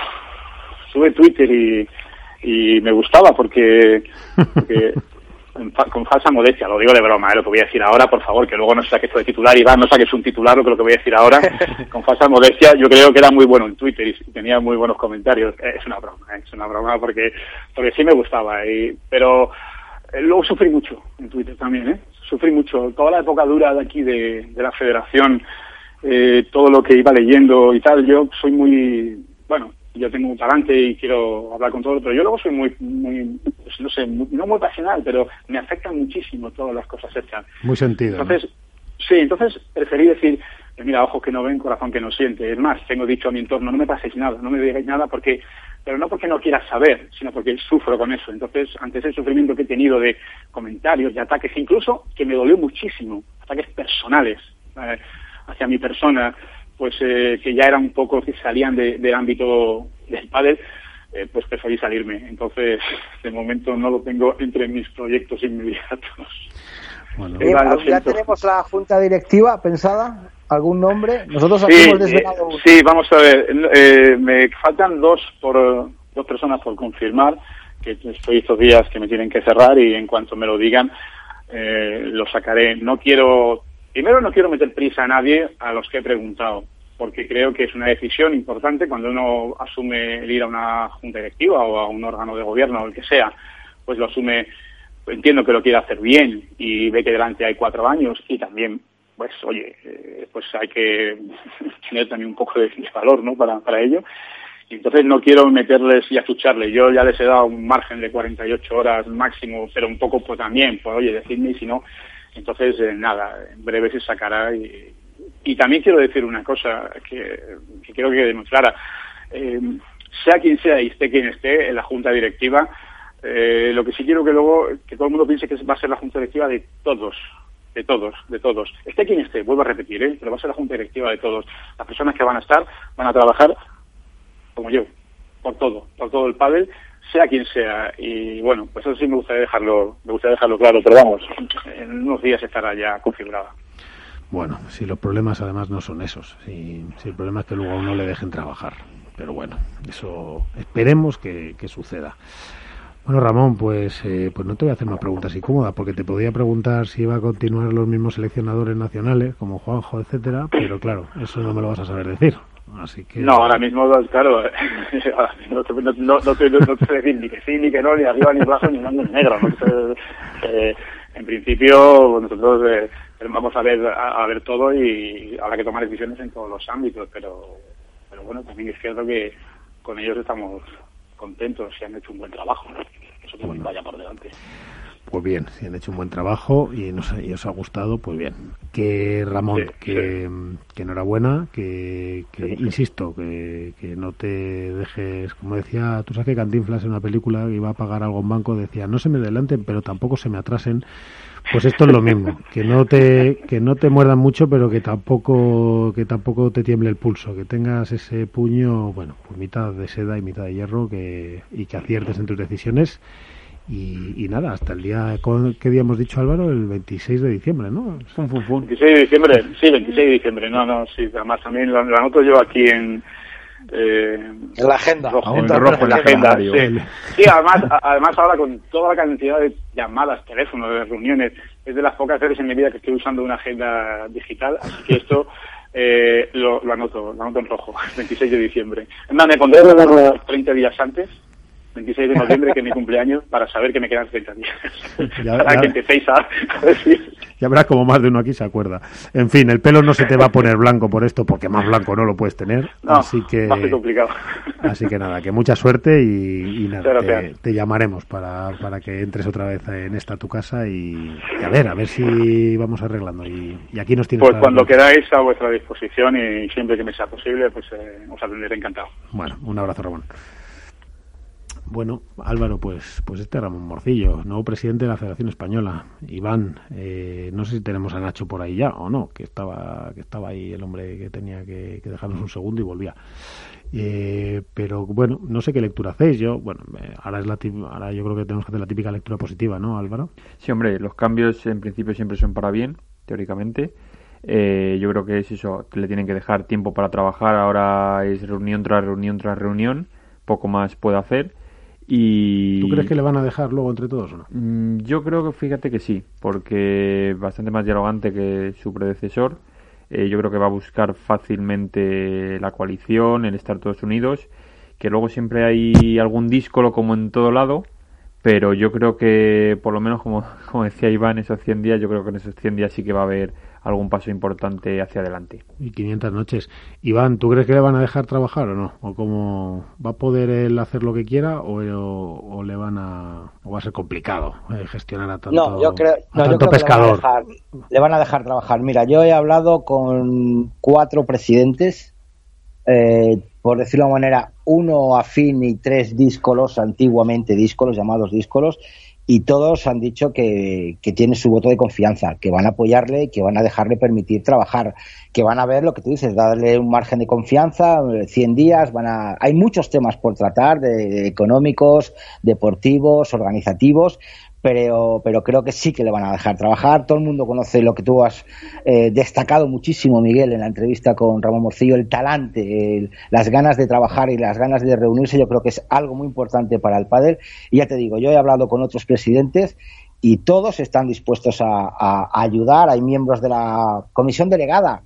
sube Twitter y, y me gustaba porque, porque con falsa modestia, lo digo de broma, ¿eh? lo que voy a decir ahora, por favor, que luego no saques esto de titular, Iván, no saques un titular, lo que, lo que voy a decir ahora, con falsa modestia, yo creo que era muy bueno en Twitter y tenía muy buenos comentarios. Es una broma, ¿eh? es una broma porque, porque sí me gustaba, y, pero eh, luego sufrí mucho en Twitter también, ¿eh? Sufrí mucho. Toda la época dura de aquí de, de la federación, eh, todo lo que iba leyendo y tal, yo soy muy, bueno, yo tengo un talante y quiero hablar con todo, pero yo luego soy muy, muy pues no sé, no muy pasional, pero me afectan muchísimo todas las cosas hechas. Muy sentido. Entonces, sí, entonces preferí decir, eh, mira, ojos que no ven, corazón que no siente. Es más, tengo dicho a mi entorno, no me paséis nada, no me digáis nada porque, pero no porque no quieras saber, sino porque sufro con eso. Entonces, ante ese sufrimiento que he tenido de comentarios, de ataques, incluso que me dolió muchísimo, ataques personales eh, hacia mi persona, pues eh, que ya eran un poco que salían del ámbito del pádel, eh, pues preferí salirme. Entonces, de momento no lo tengo entre mis proyectos inmediatos. Bueno. Eh, ¿Ya tenemos la junta directiva pensada? ¿Algún nombre? Nosotros aquí hemos desvelado Sí, vamos a ver. Eh, me faltan dos por dos personas por confirmar, que estoy estos días que me tienen que cerrar y en cuanto me lo digan, eh, lo sacaré. No quiero Primero, no quiero meter prisa a nadie a los que he preguntado, porque creo que es una decisión importante cuando uno asume el ir a una junta directiva o a un órgano de gobierno o el que sea, pues lo asume, entiendo que lo quiere hacer bien y ve que delante hay cuatro años y también, pues oye, eh, pues hay que tener también un poco de, valor, ¿no? Para, ello. Y entonces no quiero meterles y achucharle. Yo ya les he dado un margen de 48 horas máximo, pero un poco pues también, pues oye, decidme si no, entonces, eh, nada, en breve se sacará. Y, también quiero decir una cosa que, que quiero que demostrara. Eh, sea quien sea y esté quien esté en la junta directiva, eh, lo que sí quiero que luego, que todo el mundo piense que va a ser la junta directiva de todos, de todos, de todos. Esté quien esté, vuelvo a repetir, pero va a ser la junta directiva de todos. Las personas que van a estar van a trabajar como yo, por todo, por todo el pádel sea quien sea. Y bueno, pues eso sí me gustaría dejarlo, me gustaría dejarlo claro, pero vamos, en unos días estará ya configurada. Bueno, si los problemas además no son esos, si, el problema es que luego a uno le dejen trabajar. Pero bueno, eso esperemos que, que suceda. Bueno, Ramón, pues, eh, pues no te voy a hacer una pregunta así cómoda, porque te podía preguntar si iba a continuar los mismos seleccionadores nacionales, como Juanjo, etcétera, pero claro, eso no me lo vas a saber decir. Así que... No, ahora mismo, claro, no, te, no, no, no, te, no sé decir ni que sí, ni que no, ni arriba, ni abajo, ni blanco, ni negro. Eh, en principio, nosotros eh, vamos a ver, a, ver todo y habrá que tomar decisiones en todos los ámbitos, pero, pero bueno, también es cierto que con ellos estamos contentos y han hecho un buen trabajo. Eso también vaya por delante. Pues bien, si han hecho un buen trabajo y, nos, os ha gustado, pues bien. Que Ramón, que, enhorabuena, que, insisto, que, no te dejes, como decía, tú sabes que Cantinflas en una película que iba a pagar algo en banco decía, no se me adelanten, pero tampoco se me atrasen. Pues esto es lo mismo, que no te que no te muerdan mucho, pero que tampoco que tampoco te tiemble el pulso, que tengas ese puño, bueno, pues mitad de seda y mitad de hierro que y que aciertes en tus decisiones y, nada, hasta el día, ¿qué día hemos dicho Álvaro? El 26 de diciembre, ¿no? 26 de diciembre, sí, 26 de diciembre, no, no, sí, además también lo, anoto yo aquí en... Eh, en la agenda. Rojo, en, rojo, en la agenda, sí. sí. además, además ahora con toda la cantidad de llamadas, teléfonos, de reuniones, es de las pocas veces en mi vida que estoy usando una agenda digital, así que esto eh, lo, lo, anoto, lo anoto en rojo, 26 de diciembre. No, me pondré 30 días antes 26 de noviembre, que es mi cumpleaños, para saber que me quedan 30 días. Ya, para que empecéis a, Ya verás como más de uno aquí se acuerda. En fin, el pelo no se te va a poner blanco por esto, porque más blanco no lo puedes tener. así que, complicado. Así que nada, que mucha suerte y, nada, te, llamaremos para, para que entres otra vez en esta tu casa y, a ver, a ver si vamos arreglando. Y, aquí nos tienes. Pues cuando queráis a vuestra disposición y siempre que me sea posible, pues eh, os atenderé encantado. Bueno, un abrazo, Ramón. Bueno, Álvaro, pues, pues este Ramón Morcillo, nuevo presidente de la Federación Española. Iván, eh, no sé si tenemos a Nacho por ahí ya o no, que estaba, que estaba ahí el hombre que tenía que, dejarnos un segundo y volvía. Eh, pero bueno, no sé qué lectura hacéis. Yo, bueno, ahora es la ahora yo creo que tenemos que hacer la típica lectura positiva, ¿no, Álvaro? Sí, hombre, los cambios en principio siempre son para bien, teóricamente. Eh, yo creo que es eso, le tienen que dejar tiempo para trabajar. Ahora es reunión tras reunión tras reunión, poco más puede hacer Y... ¿Tú crees que le van a dejar luego entre todos o no? Mm, Yo creo que fíjate que sí, porque bastante más dialogante que su predecesor. Eh, yo creo que va a buscar fácilmente la coalición, el estar todos unidos, que luego siempre hay algún díscolo como en todo lado, pero yo creo que por lo menos como, como decía Iván, esos 100 días, yo creo que en esos 100 días sí que va a haber algún paso importante hacia adelante. Y 500 noches. Iván, ¿tú crees que le van a dejar trabajar o no? ¿O cómo va a poder él hacer lo que quiera o, o- o le van a o va a ser complicado eh, gestionar a tanto, No, yo creo, a no, yo creo que le van, a pescador? dejar, le van a dejar trabajar. Mira, yo he hablado con cuatro presidentes, eh, por decirlo de una manera, uno afín y tres díscolos, antiguamente díscolos, llamados díscolos, y todos han dicho que, que tiene su voto de confianza, que van a apoyarle, que van a dejarle permitir trabajar, que van a ver lo que tú dices, darle un margen de confianza, eh, 100 días, van a, hay muchos temas por tratar, de económicos, deportivos, organizativos, pero, pero creo que sí que le van a dejar trabajar. Todo el mundo conoce lo que tú has eh, destacado muchísimo, Miguel, en la entrevista con Ramón Morcillo, el talante, las ganas de trabajar y las ganas de reunirse, yo creo que es algo muy importante para el pádel. Y ya te digo, yo he hablado con otros presidentes y todos están dispuestos a ayudar. Hay miembros de la comisión delegada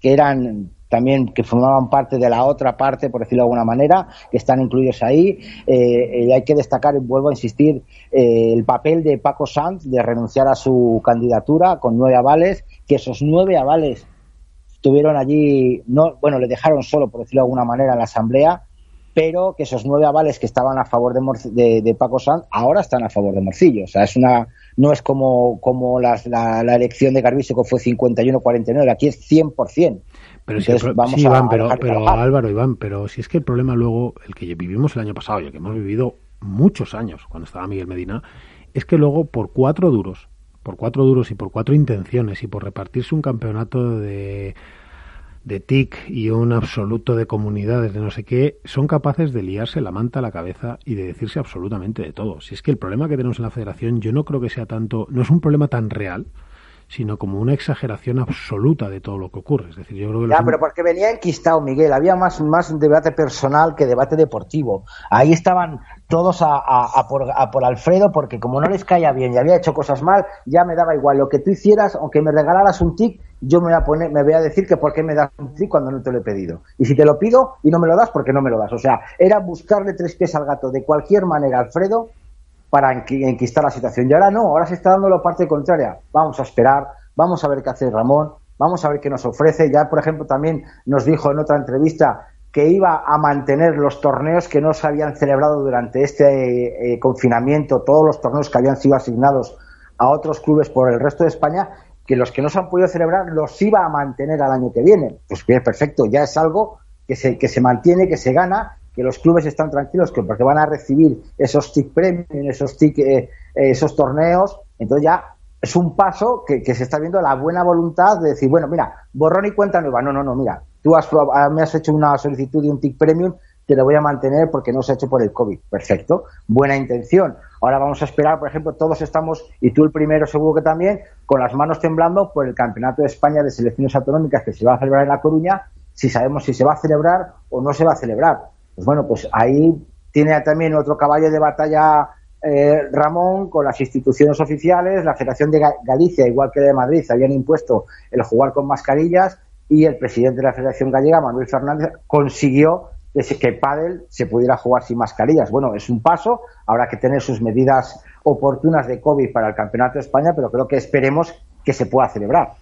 que eran también que formaban parte de la otra parte, por decirlo de alguna manera, que están incluidos ahí. Eh, y hay que destacar, y vuelvo a insistir, eh, el papel de Paco Sanz de renunciar a su candidatura con nueve avales, que esos nueve avales estuvieron allí, no, bueno, le dejaron solo, por decirlo de alguna manera, en la asamblea, pero que esos nueve avales que estaban a favor de, de Paco Sanz ahora están a favor de Morcillo. O sea, es una, no es como, como las- la, la elección de Garbiso que fue 51-49, aquí es 100%. Pero si Entonces, vamos sí, a Iván, pero, pero. Álvaro, Iván, pero si es que el problema luego, el que vivimos el año pasado y el que hemos vivido muchos años cuando estaba Miguel Medina, es que luego por cuatro duros, por cuatro duros y por cuatro intenciones y por repartirse un campeonato de de TIC y un absoluto de comunidades de no sé qué, son capaces de liarse la manta a la cabeza y de decirse absolutamente de todo. Si es que el problema que tenemos en la federación yo no creo que sea tanto, no es un problema tan real, sino como una exageración absoluta de todo lo que ocurre. Es decir, yo creo que Ya, los- pero porque venía enquistado, Miguel. Había más, más debate personal que debate deportivo. Ahí estaban todos a, a- a por, a por Alfredo porque como no les caía bien y había hecho cosas mal, ya me daba igual. Lo que tú hicieras, aunque me regalaras un tic, yo me voy a, poner, me voy a decir que por qué me das un tic cuando no te lo he pedido. Y si te lo pido y no me lo das, porque no me lo das. O sea, era buscarle tres pies al gato de cualquier manera, Alfredo, para enqui- enquistar la situación. Y ahora no, ahora se está dando la parte contraria. Vamos a esperar, vamos a ver qué hace Ramón, vamos a ver qué nos ofrece. Ya, por ejemplo, también nos dijo en otra entrevista que iba a mantener los torneos que no se habían celebrado durante este eh, confinamiento, todos los torneos que habían sido asignados a otros clubes por el resto de España, que los que no se han podido celebrar los iba a mantener al año que viene. Pues bien, perfecto, ya es algo que se, que se mantiene, que se gana, que los clubes están tranquilos que porque van a recibir esos TIC premium, esos TIC, eh, eh, esos torneos, entonces ya es un paso que, se está viendo la buena voluntad de decir, bueno, mira, borrón y cuenta nueva, no, no, no, mira, tú has, ah, me has hecho una solicitud de un TIC premium, te lo voy a mantener porque no se ha hecho por el COVID. Perfecto, buena intención. Ahora vamos a esperar, por ejemplo, todos estamos, y tú el primero seguro que también, con las manos temblando por el Campeonato de España de Selecciones Autonómicas que se va a celebrar en La Coruña, si sabemos si se va a celebrar o no se va a celebrar. Pues bueno, pues ahí tiene también otro caballo de batalla eh, Ramón con las instituciones oficiales, la Federación de Ga- Galicia, igual que de Madrid, habían impuesto el jugar con mascarillas y el presidente de la Federación Gallega, Manuel Fernández, consiguió que, Padel se pudiera jugar sin mascarillas. Bueno, es un paso, habrá que tener sus medidas oportunas de COVID para el Campeonato de España, pero creo que esperemos que se pueda celebrar.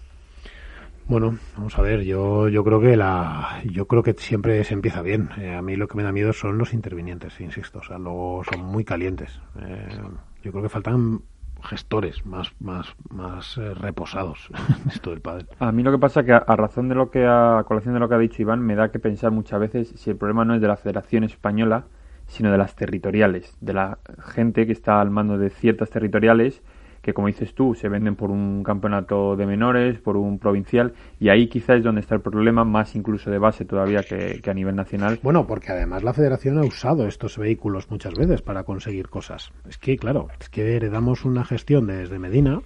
Bueno, vamos a ver, yo, yo creo que la, yo creo que siempre se empieza bien. Eh, a mí lo que me da miedo son los intervinientes, insisto, o sea, luego son muy calientes. Eh, yo creo que faltan gestores más, más, más eh, reposados esto del padre. A mí lo que pasa que a, a razón de lo que a, a colación de lo que ha dicho Iván me da que pensar muchas veces si el problema no es de la Federación Española sino de las territoriales, de la gente que está al mando de ciertas territoriales que como dices tú se venden por un campeonato de menores, por un provincial y ahí quizás es donde está el problema más incluso de base todavía que, que a nivel nacional. Bueno, porque además la federación ha usado estos vehículos muchas veces para conseguir cosas. Es que, claro, es que heredamos una gestión desde Medina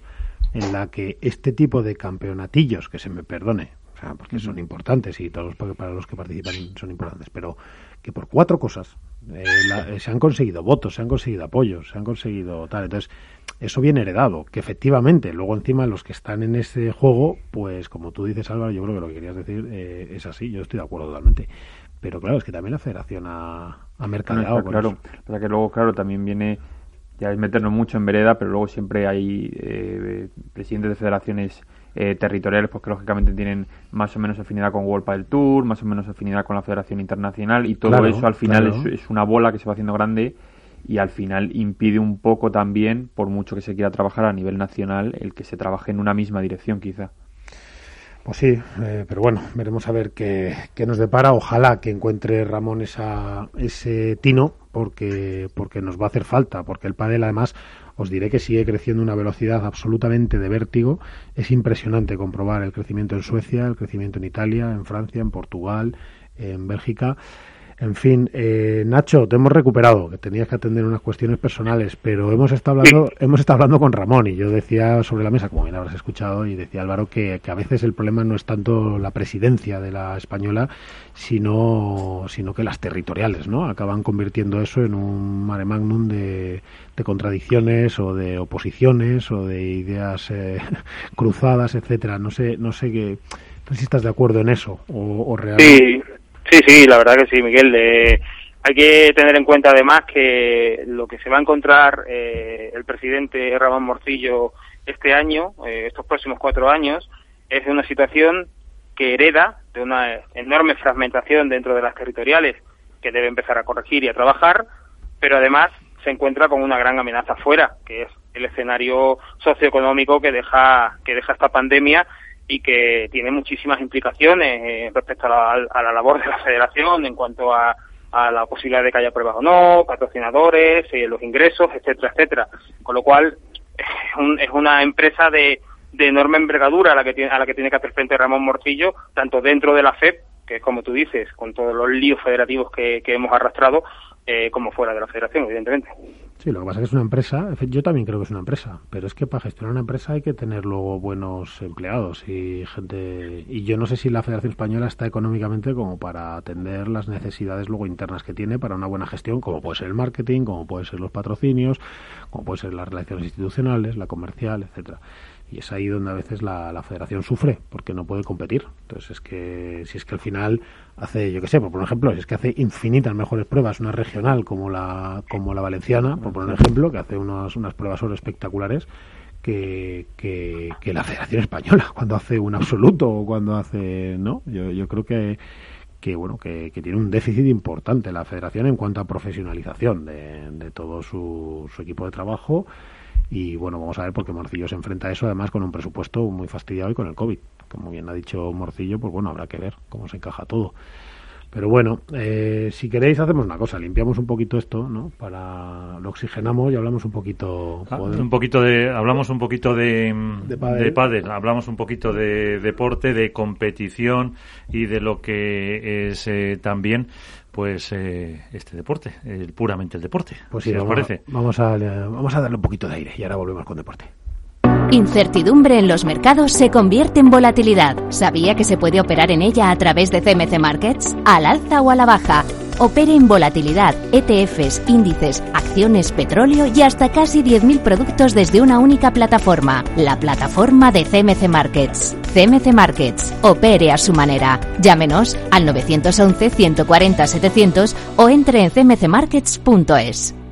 en la que este tipo de campeonatillos, que se me perdone, o sea, porque son importantes y todos los, para los que participan son importantes, pero que por cuatro cosas eh, la- se han conseguido votos, se han conseguido apoyos, se han conseguido tal. Entonces, eso viene heredado, que efectivamente, luego encima los que están en ese juego, pues como tú dices Álvaro, yo creo que lo que querías decir eh, es así, yo estoy de acuerdo totalmente. Pero claro, es que también la federación ha, ha mercadeado con claro. eso. Pasa que luego, claro, también viene, ya es meternos mucho en vereda, pero luego siempre hay eh, presidentes de federaciones eh, territoriales, pues que lógicamente tienen más o menos afinidad con World del Tour, más o menos afinidad con la Federación Internacional, y todo Claro, eso al final claro. es, es una bola que se va haciendo grande y al final impide un poco también, por mucho que se quiera trabajar a nivel nacional, el que se trabaje en una misma dirección quizá. Pues sí, eh, pero bueno, veremos a ver qué, nos depara. Ojalá que encuentre Ramón esa, ese tino, porque, porque nos va a hacer falta, porque el pádel además os diré que sigue creciendo una velocidad absolutamente de vértigo. Es impresionante comprobar el crecimiento en Suecia, el crecimiento en Italia, en Francia, en Portugal, en Bélgica. En fin, eh, Nacho, te hemos recuperado, que tenías que atender unas cuestiones personales, pero hemos estado hablando, hemos estado hablando con Ramón y yo decía sobre la mesa, como bien habrás escuchado, y decía Álvaro que, que a veces el problema no es tanto la presidencia de la española, sino, sino que las territoriales, ¿no? Acaban convirtiendo eso en un mare magnum de, de contradicciones o de oposiciones o de ideas eh, cruzadas, etcétera. No sé, no sé qué, no sé si estás de acuerdo en eso o, o realmente. Sí, sí, sí, la verdad que sí, Miguel. Eh, hay que tener en cuenta además que lo que se va a encontrar eh, el presidente Ramón Morcillo este año, eh, estos próximos cuatro años, es una situación que hereda de una enorme fragmentación dentro de las territoriales que debe empezar a corregir y a trabajar, pero además se encuentra con una gran amenaza fuera, que es el escenario socioeconómico que deja que deja esta pandemia y que tiene muchísimas implicaciones eh, respecto a la, a la labor de la federación en cuanto a, a la posibilidad de que haya pruebas o no, patrocinadores, eh, los ingresos, etcétera, etcétera. Con lo cual, es, un- es una empresa de, de enorme envergadura a la, que tiene, a la que tiene que hacer frente Ramón Morcillo, tanto dentro de la FEP, que es como tú dices, con todos los líos federativos que hemos arrastrado, eh, como fuera de la federación, evidentemente. Sí, lo que pasa es que es una empresa, yo también creo que es una empresa, pero es que para gestionar una empresa hay que tener luego buenos empleados y gente. Y yo no sé si la Federación Española está económicamente como para atender las necesidades luego internas que tiene para una buena gestión, como puede ser el marketing, como puede ser los patrocinios, como puede ser las relaciones institucionales, la comercial, etcétera. Y es ahí donde a veces la, la federación sufre, porque no puede competir. Entonces es que, si es que al final hace, yo qué sé, por poner ejemplo, si es que hace infinitas mejores pruebas una regional como la, como la valenciana, por poner un ejemplo, que hace unos, unas pruebas solo espectaculares, que, que, que la Federación Española, cuando hace un absoluto o cuando hace, ¿no? Yo, yo creo que, que bueno que, que tiene un déficit importante la federación en cuanto a profesionalización de, de todo su, su equipo de trabajo y bueno vamos a ver porque Morcillo se enfrenta a eso además con un presupuesto muy fastidiado y con el covid como bien ha dicho Morcillo pues bueno habrá que ver cómo se encaja todo pero bueno, eh, si queréis hacemos una cosa, limpiamos un poquito esto, ¿no? Para lo oxigenamos y hablamos un poquito. Ah, un poquito de, hablamos un poquito de, De pádel. de pádel, hablamos un poquito de deporte, de competición y de lo que es eh, también pues eh, este deporte, el, puramente el deporte. Pues sí, si os vamos, parece. A, vamos, a, vamos a darle un poquito de aire y ahora volvemos con deporte. Incertidumbre en los mercados se convierte en volatilidad. ¿Sabía que se puede operar en ella a través de CMC Markets? ¿Al alza o a la baja? Opere en volatilidad, ETFs, índices, acciones, petróleo y hasta casi 10.000 productos desde una única plataforma. La plataforma de CMC Markets. CMC Markets. Opere a su manera. Llámenos al 911-140-700 o entre en cmcmarkets.es.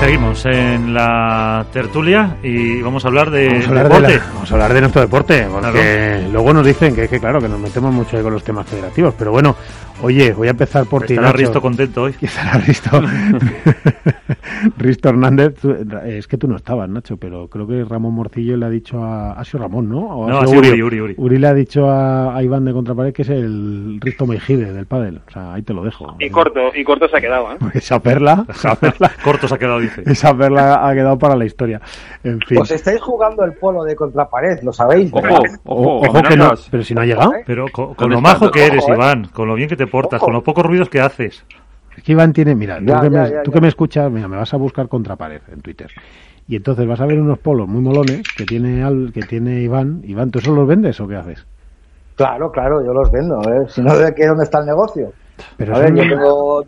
Seguimos en la tertulia y vamos a hablar de Vamos a hablar de, deporte. la- vamos a hablar de nuestro deporte, porque luego nos dicen que, que, claro, que nos metemos mucho ahí con los temas federativos, pero bueno, Oye, voy a empezar por ti. Estará. Risto contento hoy. Estará Risto. Risto Hernández, tú- es que tú no estabas, Nacho, pero creo que Ramón Morcillo le ha dicho a. Ha sido Ramón, ¿no? ¿O No, ha sido sido Uri, Uri, Uri. le ha dicho a, a Iván de Contrapared que es el Risto Meijide del pádel. O sea, ahí te lo dejo. Y corto, y corto se ha quedado, ¿eh? Porque esa perla, esa perla, Corto se ha quedado, dice. esa perla ha quedado para la historia. En fin. Os estáis jugando el polo de contrapared, lo sabéis. Ojo, ojo, Ojo que no, pero si no ha llegado. Pero con, con Con lo majo que eres, ojo, eh. Iván, con lo bien que te portas, con los pocos ruidos que haces. Es que Iván tiene, mira, tú, Ya, que, ya, me, ya, tú ya. que me escuchas, mira, me vas a buscar contrapared en Twitter. Y entonces vas a ver unos polos muy molones que tiene Al, que tiene Iván. Iván, ¿tú eso los vendes o qué haces? Claro, claro, yo los vendo. ¿eh? Si no, ¿de qué dónde está el negocio? Pero A ver, yo tengo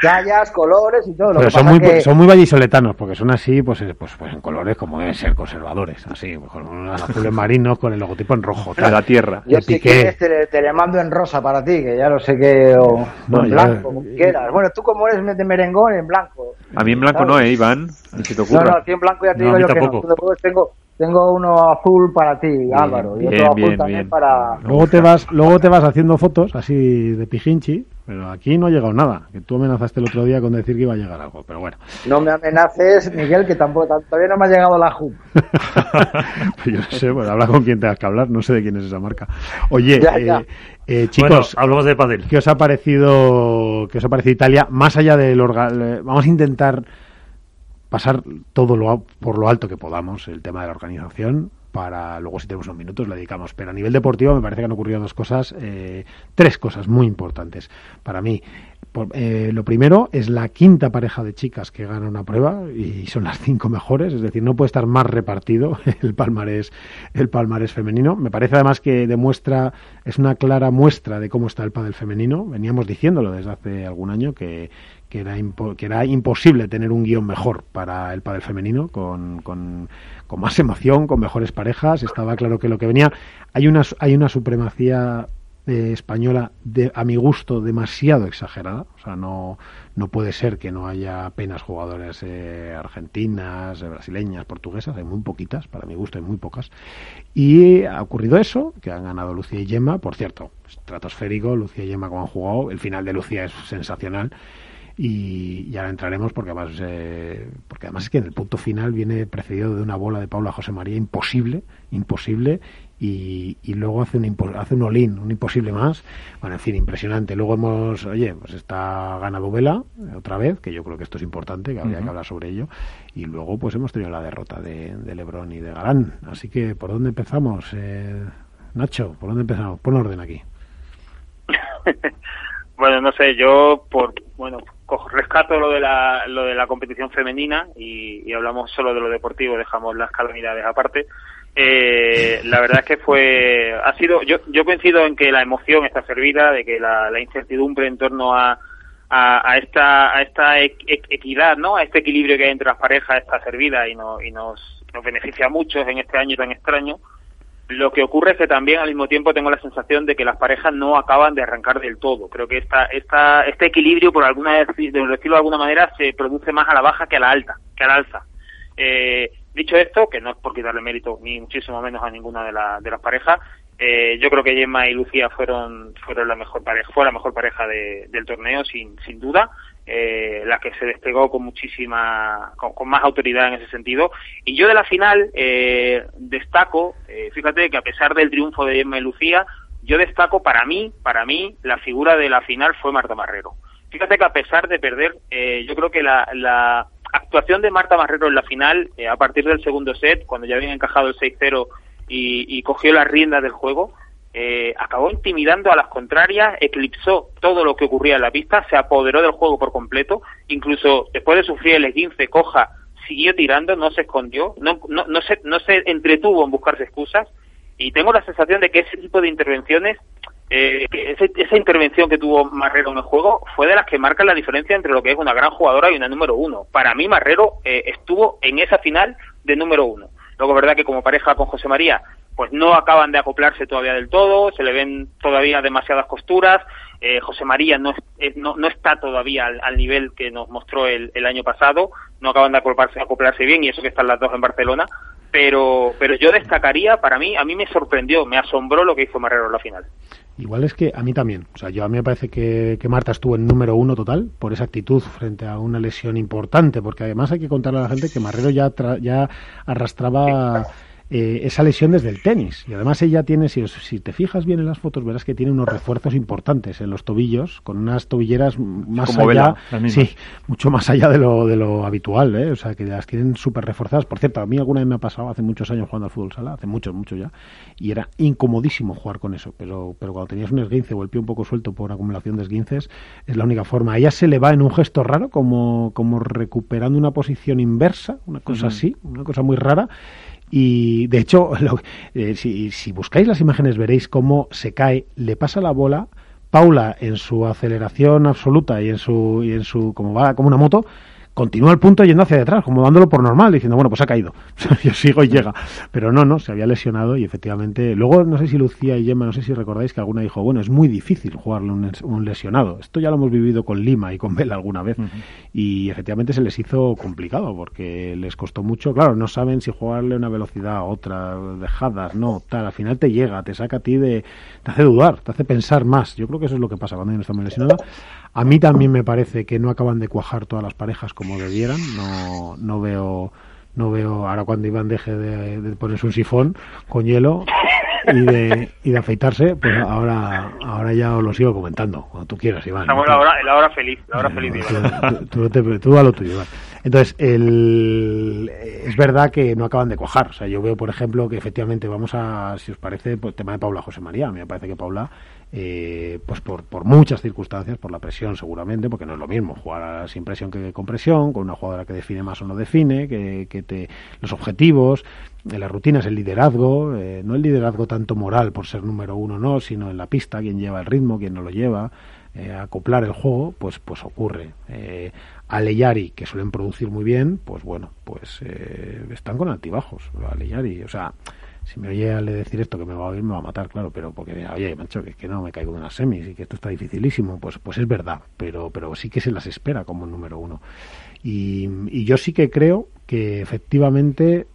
tallas, colores y todo. Lo pero que son pasa muy, que... son muy vallisoletanos, porque son así, pues, eh, pues, pues en colores como deben ser conservadores, así, con unos azules marinos con el logotipo en rojo. De tal. la tierra. Yo si quieres te, te le mando en rosa para ti, que ya lo sé que... O, No, en ya- blanco, como quieras. Bueno, tú como eres de merengón, en blanco. A mí en blanco no, ¿eh, Iván? Te No, ocurra. no, a ti en blanco ya te No, digo yo que no. después tengo, tengo uno azul para ti, Álvaro, y otro bien, azul bien, también bien. para... Luego te vas, luego te vas haciendo fotos así de pijinchi, pero aquí no ha llegado nada. Que tú amenazaste el otro día con decir que iba a llegar algo, pero bueno. No me amenaces, Miguel, que tampoco todavía no me ha llegado la JUP. Pues yo no sé, pues habla con quien tengas que hablar, no sé de quién es esa marca. Oye, Ya, eh, ya. eh, chicos, bueno, hablamos de padel. ¿qué os ha parecido, qué os ha parecido Italia? Más allá del orga- eh, vamos a intentar pasar todo lo a- por lo alto que podamos el tema de la organización para luego si tenemos unos minutos le dedicamos pero a nivel deportivo me parece que han ocurrido dos cosas eh, tres cosas muy importantes para mí Por- eh, lo primero es la quinta pareja de chicas que gana una prueba y son las cinco mejores, es decir, no puede estar más repartido el palmarés, el palmarés femenino. Me parece además que demuestra, es una clara muestra de cómo está el pádel femenino. Veníamos diciéndolo desde hace algún año que, que era, imposible tener un guion mejor para el pádel femenino, con, con, más emoción, con mejores parejas. Estaba claro que lo que venía. Hay una, hay una supremacía eh, española, de, a mi gusto, demasiado exagerada. O sea, no, no puede ser que no haya apenas jugadores eh, argentinas, eh, brasileñas, portuguesas. Hay muy poquitas, para mi gusto hay muy pocas. Y ha ocurrido eso, que han ganado Lucía y Gemma. Por cierto, estratosférico, Lucía y Gemma como han jugado. El final de Lucía es sensacional y, y ahora entraremos porque además eh, porque además es que en el punto final viene precedido de una bola de Paula José María imposible imposible. Y, y luego hace un hace un olín un imposible más. Bueno en fin impresionante. Luego hemos oye pues está ganado Vela eh, otra vez que yo creo que esto es importante que habría que hablar sobre ello. Y luego pues hemos tenido la derrota de, de Lebron y de Galán. Así que por dónde empezamos eh, Nacho por dónde empezamos pon orden aquí. Bueno, no sé, yo por bueno rescato lo de la lo de la competición femenina y, hablamos solo de lo deportivo, dejamos las calamidades aparte. Eh, la verdad es que fue ha sido yo yo coincido en que la emoción está servida, de que la, incertidumbre en torno a a, a esta a esta equidad, ¿no? A este equilibrio que hay entre las parejas está servida y, no, y nos nos beneficia a muchos en este año tan extraño. Lo que ocurre es que también al mismo tiempo tengo la sensación de que las parejas no acaban de arrancar del todo. Creo que esta, esta, este equilibrio, por alguna de decirlo de alguna manera, se produce más a la baja que a la alta, que a la alza. Eh, dicho esto, que no es por quitarle mérito ni muchísimo menos a ninguna de, la- de las parejas, eh, yo creo que Gemma y Lucía fueron, fueron la mejor pareja, fue la mejor pareja de- del torneo, sin, sin duda. Eh, la que se despegó con muchísima, con, más autoridad en ese sentido. Y yo de la final eh, destaco, eh, fíjate que a pesar del triunfo de Gemma Lucía, yo destaco para mí, para mí, la figura de la final fue Marta Marrero. Fíjate que a pesar de perder, eh, yo creo que la, la actuación de Marta Marrero en la final, eh, a partir del segundo set, cuando ya habían encajado el 6-0 y, y cogió las riendas del juego, eh, acabó intimidando a las contrarias, eclipsó todo lo que ocurría en la pista, se apoderó del juego por completo, incluso después de sufrir el esguince coja, siguió tirando, no se escondió, no, no, no, se, no se entretuvo en buscarse excusas, y tengo la sensación de que ese tipo de intervenciones, eh, ese- esa intervención que tuvo Marrero en el juego fue de las que marcan la diferencia entre lo que es una gran jugadora y una número uno. Para mí Marrero eh, estuvo en esa final de número uno. Luego verdad que como pareja con José María, pues no acaban de acoplarse todavía del todo, se le ven todavía demasiadas costuras. Eh, José María no, es- no, no está todavía al, al nivel que nos mostró el, el año pasado, no acaban de acoplarse, acoplarse bien y eso que están las dos en Barcelona. pero pero yo destacaría, para mí, a mí me sorprendió, me asombró lo que hizo Marrero en la final. Igual es que a mí también. O sea, yo a mí me parece que, que Marta estuvo en número uno total por esa actitud frente a una lesión importante, porque además hay que contarle a la gente que Marrero ya, ya arrastraba eh, esa lesión desde el tenis. Y además ella tiene, si, si te fijas bien en las fotos, verás que tiene unos refuerzos importantes en los tobillos, con unas tobilleras más allá, sí, mucho más allá de lo, de lo habitual, ¿eh? o sea, que las tienen súper reforzadas. Por cierto, a mí alguna vez me ha pasado hace muchos años jugando al fútbol sala, hace muchos, muchos ya, y era incomodísimo jugar con eso, pero, pero cuando tenías un esguince o el pie un poco suelto por acumulación de esguinces, es la única forma. A ella se le va en un gesto raro, como, como recuperando una posición inversa, una cosa así, una cosa muy rara, y de hecho, eh, si, si, buscáis las imágenes veréis cómo se cae, le pasa la bola, Paula en su aceleración absoluta y en su, y en su como va como una moto, continúa el punto yendo hacia detrás, como dándolo por normal, diciendo, bueno, pues ha caído, yo sigo y llega. Pero no, no, se había lesionado y efectivamente, luego no sé si Lucía y Gemma, no sé si recordáis que alguna dijo, bueno, es muy difícil jugarle un, un lesionado. Esto ya lo hemos vivido con Lima y con Vela alguna vez. Y efectivamente se les hizo complicado porque les costó mucho, claro, no saben si jugarle una velocidad a otra, dejadas, no, tal, al final te llega, te saca a ti de, te hace dudar, te hace pensar más. Yo creo que eso es lo que pasa cuando uno está muy lesionado. A mí también me parece que no acaban de cuajar todas las parejas como debieran. No, no veo, no veo ahora cuando Iván deje de, ponerse un sifón con hielo y de, y de afeitarse, pues ahora, ahora ya os lo sigo comentando, cuando tú quieras, Iván. Estamos en la hora, la hora feliz, la hora feliz, Iván. Tú, tú, a lo tuyo, Iván. Entonces, el, es verdad que no acaban de cuajar. O sea, yo veo, por ejemplo, que efectivamente vamos a, si os parece, el tema de Paula José María. A mí me parece que Paula eh, pues por, por, muchas circunstancias, por la presión seguramente, porque no es lo mismo jugar sin presión que con presión, con una jugadora que define más o no define, que, que te, los objetivos, en las rutinas el liderazgo, eh, no el liderazgo tanto moral por ser número uno, no, sino en la pista, quien lleva el ritmo, quien no lo lleva, eh, acoplar el juego, pues, pues ocurre. Eh, Aleyari, que suelen producir muy bien, pues bueno, pues eh, están con altibajos. Aleyari, o sea, si me oye a decir esto que me va a oír me va a matar, claro, pero porque oye, macho, que, que no me caigo de unas semis y que esto está dificilísimo, pues pues es verdad, pero pero sí que se las espera como número uno. Y, y yo sí que creo que efectivamente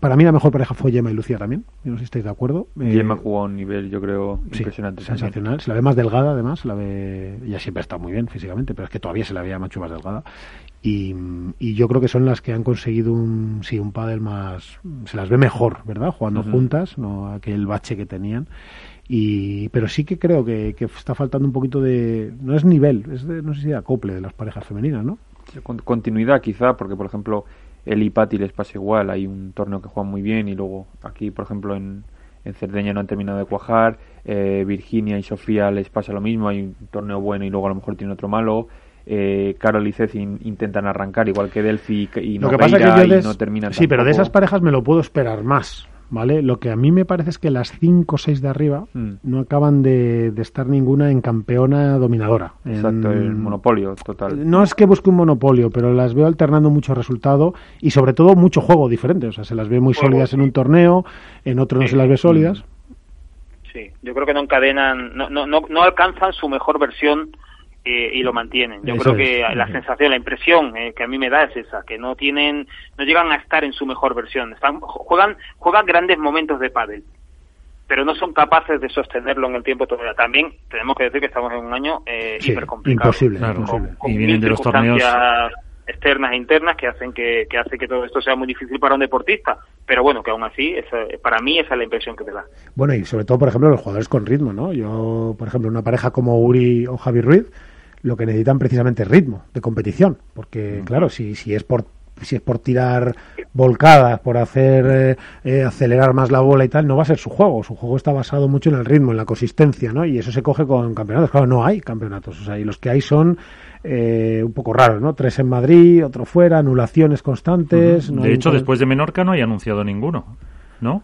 para mí la mejor pareja fue Gemma y Lucía también. no sé si estáis de acuerdo. Gemma eh, jugó a un nivel, yo creo, impresionante. sensacional. Se la ve más delgada, además. La ve... Ya siempre está muy bien físicamente, pero es que todavía se la veía mucho más delgada. Y, y, yo creo que son las que han conseguido un, sí, un pádel más... Se las ve mejor, ¿verdad? Jugando juntas, no aquel bache que tenían. Y, pero sí que creo que, que está faltando un poquito de... No es nivel, es de, no sé si de acople de las parejas femeninas, ¿no? Continuidad quizá, porque por ejemplo el IPATI les pasa igual, hay un torneo que juegan muy bien y luego aquí, por ejemplo, en, en Cerdeña no han terminado de cuajar, eh, Virginia y Sofía les pasa lo mismo, hay un torneo bueno y luego a lo mejor tiene otro malo, eh, Carol y Ceci intentan arrancar igual que Delphi y no, no terminan Sí, pero de esas parejas me lo puedo esperar más, ¿vale? Lo que a mí me parece es que las 5 o 6 de arriba mm. no acaban de, estar ninguna en campeona dominadora. Exacto, el monopolio total. No es que busque un monopolio, pero las veo alternando mucho resultado y sobre todo mucho juego diferente. O sea, se las ve muy sólidas en un torneo, en otro no se las ve sólidas. Sí, yo creo que no encadenan, no, no, no, no alcanzan su mejor versión y lo mantienen. Yo creo que la sensación, la impresión eh, que a mí me da es esa, que no tienen, no llegan a estar en su mejor versión. Están, juegan, juegan grandes momentos de pádel, pero no son capaces de sostenerlo en el tiempo todavía. También tenemos que decir que estamos en un año eh, hiper complicado. Imposible, y vienen de los torneos externas e internas que hacen que, que hace que todo esto sea muy difícil para un deportista pero bueno que aún así para mí esa es la impresión que te da bueno y sobre todo por ejemplo los jugadores con ritmo no yo por ejemplo una pareja como Uri o Javi Ruiz lo que necesitan precisamente es ritmo de competición, porque claro, si, si es por si es por tirar volcadas, por hacer eh, eh, acelerar más la bola y tal, no va a ser su juego. Su juego está basado mucho en el ritmo, en la consistencia, ¿no? Y eso se coge con campeonatos. Claro, no hay campeonatos. O sea, y los que hay son eh, un poco raros, ¿no? Tres en Madrid, otro fuera, anulaciones constantes. de hecho, después de Menorca no hay anunciado ninguno, ¿no?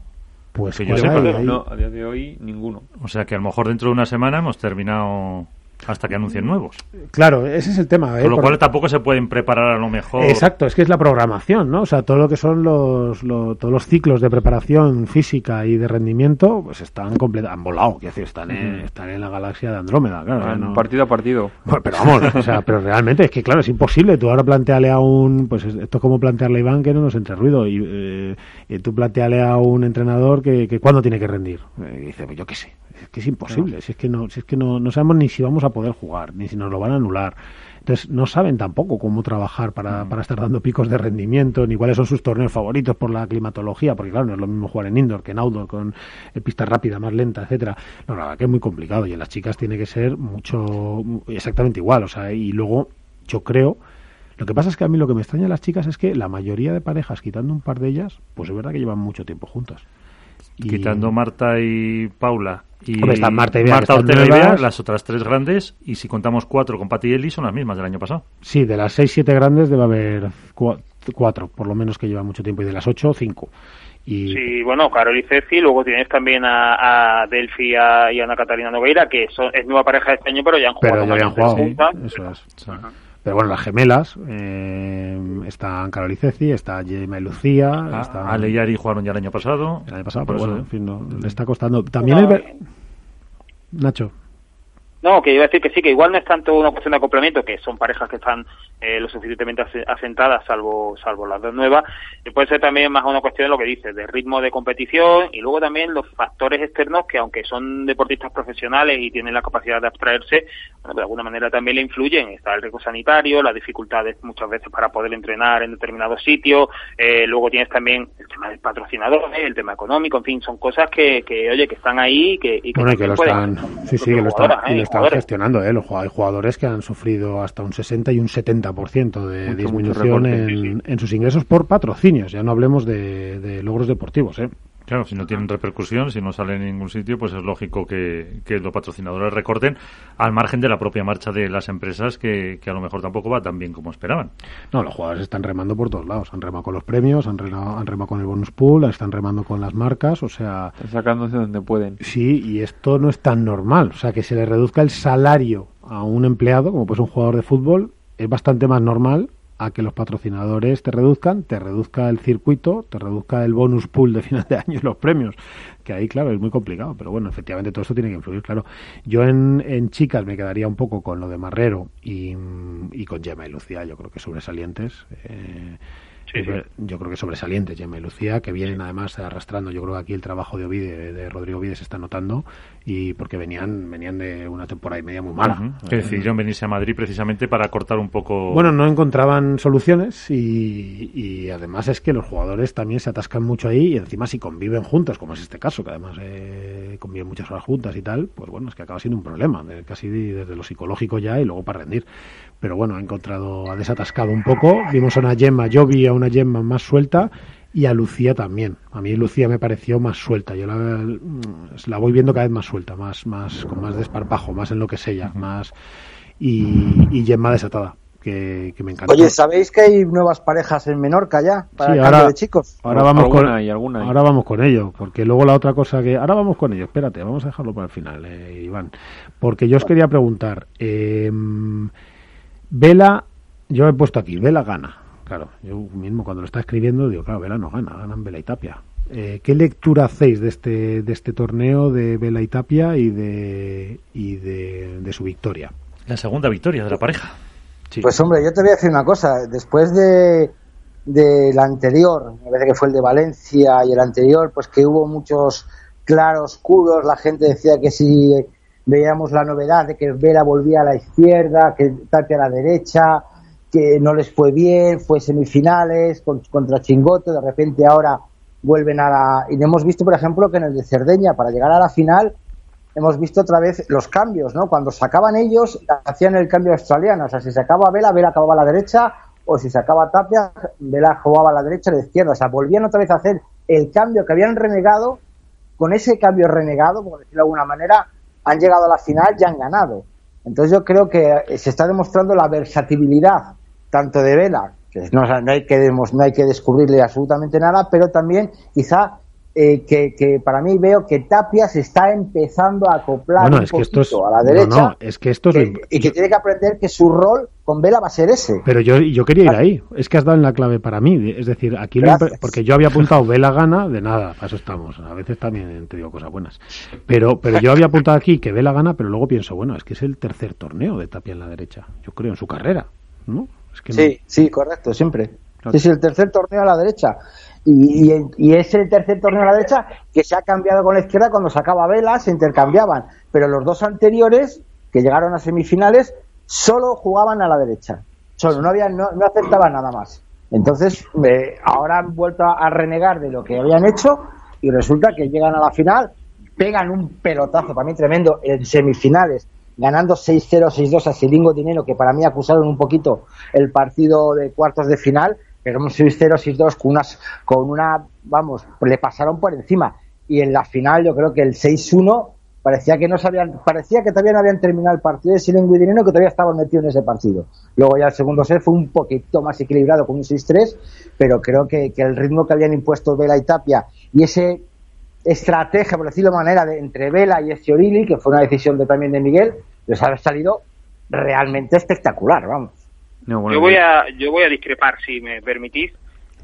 Pues que yo sepa, no, a día de hoy ninguno. O sea que a lo mejor dentro de una semana hemos terminado hasta que anuncien nuevos. Claro, ese es el tema. ¿eh? Con lo Porque- cual tampoco se pueden preparar a lo mejor. Exacto, es que es la programación, ¿no? O sea, todo lo que son los, lo- todos los ciclos de preparación física y de rendimiento, pues están completamente, han volado, quiero decir, están en, están en la galaxia de Andrómeda, claro. No- Partido a partido. Bueno, pero vamos, o sea, pero realmente es que claro, es imposible. Tú ahora planteale a un, pues es- esto es como plantearle a Iván que no nos entre ruido y, eh, y tú planteale a un entrenador que, que cuándo tiene que rendir. Eh, y dice, pues yo qué sé, es que es imposible, si es que no, si es que no, no sabemos ni si vamos a poder jugar, ni si nos lo van a anular. Entonces no saben tampoco cómo trabajar para, para estar dando picos de rendimiento, ni cuáles son sus torneos favoritos por la climatología, porque claro, no es lo mismo jugar en indoor que en outdoor, con eh, pista rápida, más lenta, etcétera. No, la verdad que es muy complicado y en las chicas tiene que ser mucho, exactamente igual, o sea, y luego yo creo, lo que pasa es que a mí lo que me extraña de las chicas es que la mayoría de parejas, quitando un par de ellas, pues es verdad que llevan mucho tiempo juntas. Y- Quitando Marta y Paula y Hombre, están Marta y Bea, que están Ortega y. Bea, las otras tres grandes, y si contamos cuatro con Pati y Eli, son las mismas del año pasado. Sí, de las 6-7 grandes debe haber cua- cuatro, por lo menos que llevan mucho tiempo, y de las 8, 5. Y Sí, bueno, Carol y Ceci, luego tienes también a, a Delphi a- y Ana Catalina Nogueira, que son, es nueva pareja de este año, pero ya han jugado. pero ya habían varias jugado, juntas. eso es. Pero bueno, las gemelas, eh, están Carol y Ceci, está Gemma y Lucía, A- está Ale y Ari jugaron ya el año pasado. el año pasado, Por pero eso, bueno, en fin, no, le está costando. También No, el ver- Nacho. No, que iba a decir que sí, que igual no es tanto una cuestión de acoplamiento, que son parejas que están eh, lo suficientemente ase- asentadas, salvo salvo las dos nuevas, y puede ser también más una cuestión de lo que dices, de ritmo de competición y luego también los factores externos que aunque son deportistas profesionales y tienen la capacidad de abstraerse, bueno, de alguna manera también le influyen. Está el riesgo sanitario, las dificultades muchas veces para poder entrenar en determinados sitios, eh, luego tienes también el tema del patrocinador, eh, el tema económico, en fin, son cosas que, que oye, que están ahí y que, y que Bueno, que lo pueden están, sí, sí, que lo están, están gestionando, ¿eh? Los hay jugadores que han sufrido hasta un 60 y un 70% de Mucho, disminución mucho en, sí, sí. en sus ingresos por patrocinios. Ya no hablemos de, de logros deportivos, ¿eh? Claro, si no tienen repercusión, si no salen en ningún sitio, pues es lógico que, que los patrocinadores recorten al margen de la propia marcha de las empresas que, que a lo mejor tampoco va tan bien como esperaban. No, los jugadores están remando por todos lados. Han remado con los premios, han remado, han remado con el bonus pool, están remando con las marcas, o sea, Están sacándose donde pueden. sí, y esto no es tan normal. O sea, que se le reduzca el salario a un empleado, como pues un jugador de fútbol, es bastante más normal a que los patrocinadores te reduzcan, te reduzca el circuito, te reduzca el bonus pool de final de año y los premios, que ahí, claro, es muy complicado, pero bueno, efectivamente todo esto tiene que influir, claro. Yo en, en chicas me quedaría un poco con lo de Marrero y, con Gemma y Lucía, yo creo que sobresalientes. eh, Sí, sí. Yo creo que sobresalientes Gemma y Lucía, que vienen además arrastrando, yo creo que aquí el trabajo de Ovide, de Rodrigo Ovide se está notando, y porque venían, venían de una temporada y media muy mala. Que decidieron venirse a Madrid precisamente para cortar un poco. Bueno, no encontraban soluciones y, y además es que los jugadores también se atascan mucho ahí y encima si conviven juntos, como es este caso, que además eh, conviven muchas horas juntas y tal, pues bueno, es que acaba siendo un problema, casi desde lo psicológico ya y luego para rendir. Pero bueno, ha encontrado, ha desatascado un poco. Vimos a una Gemma, yo vi a una Gemma más suelta y a Lucía también. A mí Lucía me pareció más suelta. Yo la, la voy viendo cada vez más suelta, más, más, con más desparpajo, más en lo que es ella, más y, y Gemma desatada, que, que me encantó. Oye, ¿sabéis que hay nuevas parejas en Menorca ya? Para Sí, el ahora- cambio de chicos. Ahora vamos Alguna con hay, alguna ahora vamos con ello, porque luego la otra cosa que ahora vamos con ello. Espérate, vamos a dejarlo para el final, eh, Iván, porque yo os quería preguntar. eh, Vela, yo he puesto aquí, Vela gana. Claro, yo mismo cuando lo está escribiendo digo, claro, Vela no gana, ganan Vela y Tapia. Eh, ¿Qué lectura hacéis de este de este torneo de Vela y Tapia y de y de, de su victoria? La segunda victoria de la pareja. Sí. Pues hombre, yo te voy a decir una cosa. Después de del anterior, me parece que fue el de Valencia y el anterior, pues que hubo muchos claroscuros. La gente decía que si veíamos la novedad de que Vera volvía a la izquierda, que Tapia a la derecha, que no les fue bien, fue semifinales con- contra Chingote, de repente ahora vuelven a la... Y hemos visto, por ejemplo, que en el de Cerdeña, para llegar a la final, hemos visto otra vez los cambios, ¿no? Cuando sacaban ellos, hacían el cambio australiano. O sea, si sacaba Vela, Vela acababa a la derecha, o si sacaba Tapia, Vela jugaba a la derecha y a la izquierda. O sea, volvían otra vez a hacer el cambio que habían renegado. Con ese cambio renegado, por decirlo de alguna manera, han llegado a la final y han ganado. Entonces yo creo que se está demostrando la versatilidad tanto de Vela, que no, no hay que no hay que descubrirle absolutamente nada, pero también quizá eh, que, que, para mí veo que Tapia se está empezando a acoplar bueno, un es que esto es, poquito a la derecha no, no, es que esto es que, y que tiene que aprender que su rol con Vela va a ser ese. Pero yo, yo quería ir ahí, es que has dado en la clave para mí, es decir, aquí lo porque yo había apuntado Vela gana, de nada, para eso estamos, a veces también te digo cosas buenas, pero, pero yo había apuntado aquí que Vela gana, pero luego pienso, bueno, es que es el tercer torneo de Tapia en la derecha, yo creo, en su carrera, ¿no? Es que no- Sí, sí, correcto, siempre. Sí, sí, el tercer torneo a la derecha. Y, y, y es el tercer torneo a la derecha que se ha cambiado con la izquierda cuando sacaba Vela, se intercambiaban. Pero los dos anteriores, que llegaron a semifinales, solo jugaban a la derecha. Solo, no, había, no, no aceptaban nada más. Entonces, eh, ahora han vuelto a, a renegar de lo que habían hecho y resulta que llegan a la final, pegan un pelotazo para mí tremendo en semifinales, ganando 6-0, 6-2 a Silingo Dinero, que para mí acusaron un poquito el partido de cuartos de final, pero un 6-0, 6-2 con, unas, con una, vamos, le pasaron por encima. Y en la final yo creo que el 6-1 parecía que no sabían, parecía que todavía no habían terminado el partido de Silingo y Dinero, que todavía estaban metidos en ese partido. Luego ya el segundo set fue un poquito más equilibrado con un 6-3, pero creo que, que el ritmo que habían impuesto Vela y Tapia y ese estrategia, por decirlo de manera, de, entre Vela y Esciorili, que fue una decisión de, también de Miguel, les ha salido realmente espectacular, vamos. No, bueno, yo voy a yo voy a discrepar si me permitís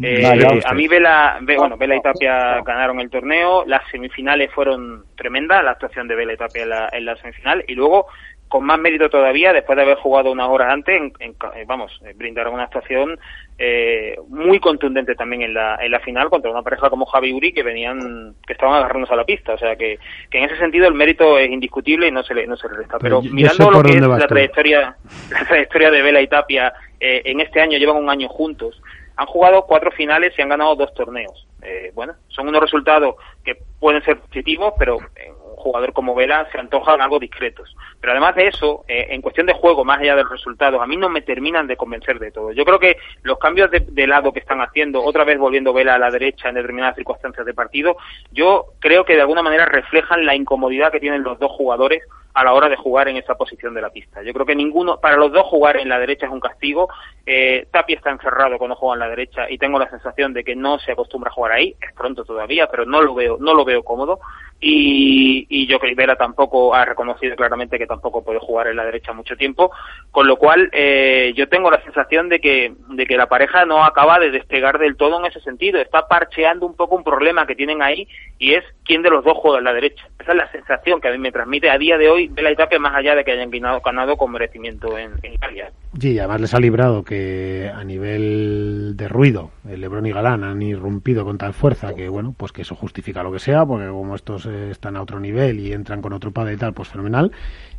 Eh, Vale, a mí Vela, Ve- bueno, Vela y Tapia ganaron el torneo, las semifinales fueron tremendas, la actuación de Vela y Tapia en la, en la semifinal, y luego, con más mérito todavía, después de haber jugado unas horas antes, en- en ca- eh, vamos, eh, brindaron una actuación eh, muy contundente también en la, en la final contra una pareja como Javi Uri que venían, que estaban agarrándose a la pista, o sea que, que en ese sentido el mérito es indiscutible y no se le, no se le resta, Pero pero, yo- yo sé mirando lo que es la trayectoria, la trayectoria de Vela y Tapia eh, en este año, llevan un año juntos, han jugado cuatro finales y han ganado dos torneos. Eh, bueno, son unos resultados que pueden ser positivos, pero eh, un jugador como Vela se antojan algo discretos. Pero además de eso, eh, en cuestión de juego, más allá de los resultados, a mí no me terminan de convencer de todo. Yo creo que los cambios de, lado que están haciendo, otra vez volviendo Vela a la derecha en determinadas circunstancias de partido, yo creo que de alguna manera reflejan la incomodidad que tienen los dos jugadores a la hora de jugar en esa posición de la pista. Yo creo que ninguno, para los dos jugar en la derecha es un castigo. Eh, Tapia está encerrado cuando juega en la derecha y tengo la sensación de que no se acostumbra a jugar ahí. Es pronto todavía, pero no lo veo, no lo veo cómodo. Y, y yo creo que Vela tampoco ha reconocido claramente que tampoco puede jugar en la derecha mucho tiempo, con lo cual eh, yo tengo la sensación de que, de que la pareja no acaba de despegar del todo en ese sentido, está parcheando un poco un problema que tienen ahí y es quién de los dos juega en la derecha. Esa es la sensación que a mí me transmite a día de hoy Vela y Tapia, más allá de que hayan ganado, ganado con merecimiento en, en Italia. Sí, además les ha librado que a nivel de ruido, el Lebron y Galán han irrumpido con tal fuerza que, bueno, pues que eso justifica lo que sea, porque como estos eh, están a otro nivel y entran con otro padre y tal, pues fenomenal,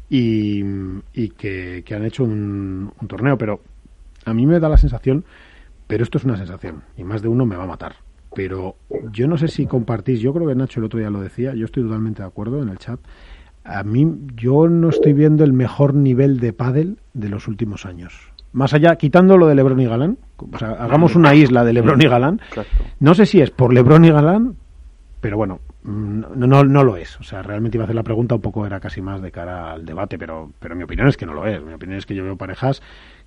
y, y que, que han hecho un, un torneo, pero a mí me da la sensación, pero esto es una sensación, y más de uno me va a matar. Pero yo no sé si compartís, yo creo que Nacho el otro día lo decía, yo estoy totalmente de acuerdo en el chat. A mí, yo no estoy viendo el mejor nivel de pádel de los últimos años. Más allá, quitando lo de Lebron y Galán, o sea, hagamos una isla de Lebron y Galán. No sé si es por Lebron y Galán, pero bueno, no, no, no lo es. O sea, realmente iba a hacer la pregunta un poco, era casi más de cara al debate, pero, pero mi opinión es que no lo es. Mi opinión es que yo veo parejas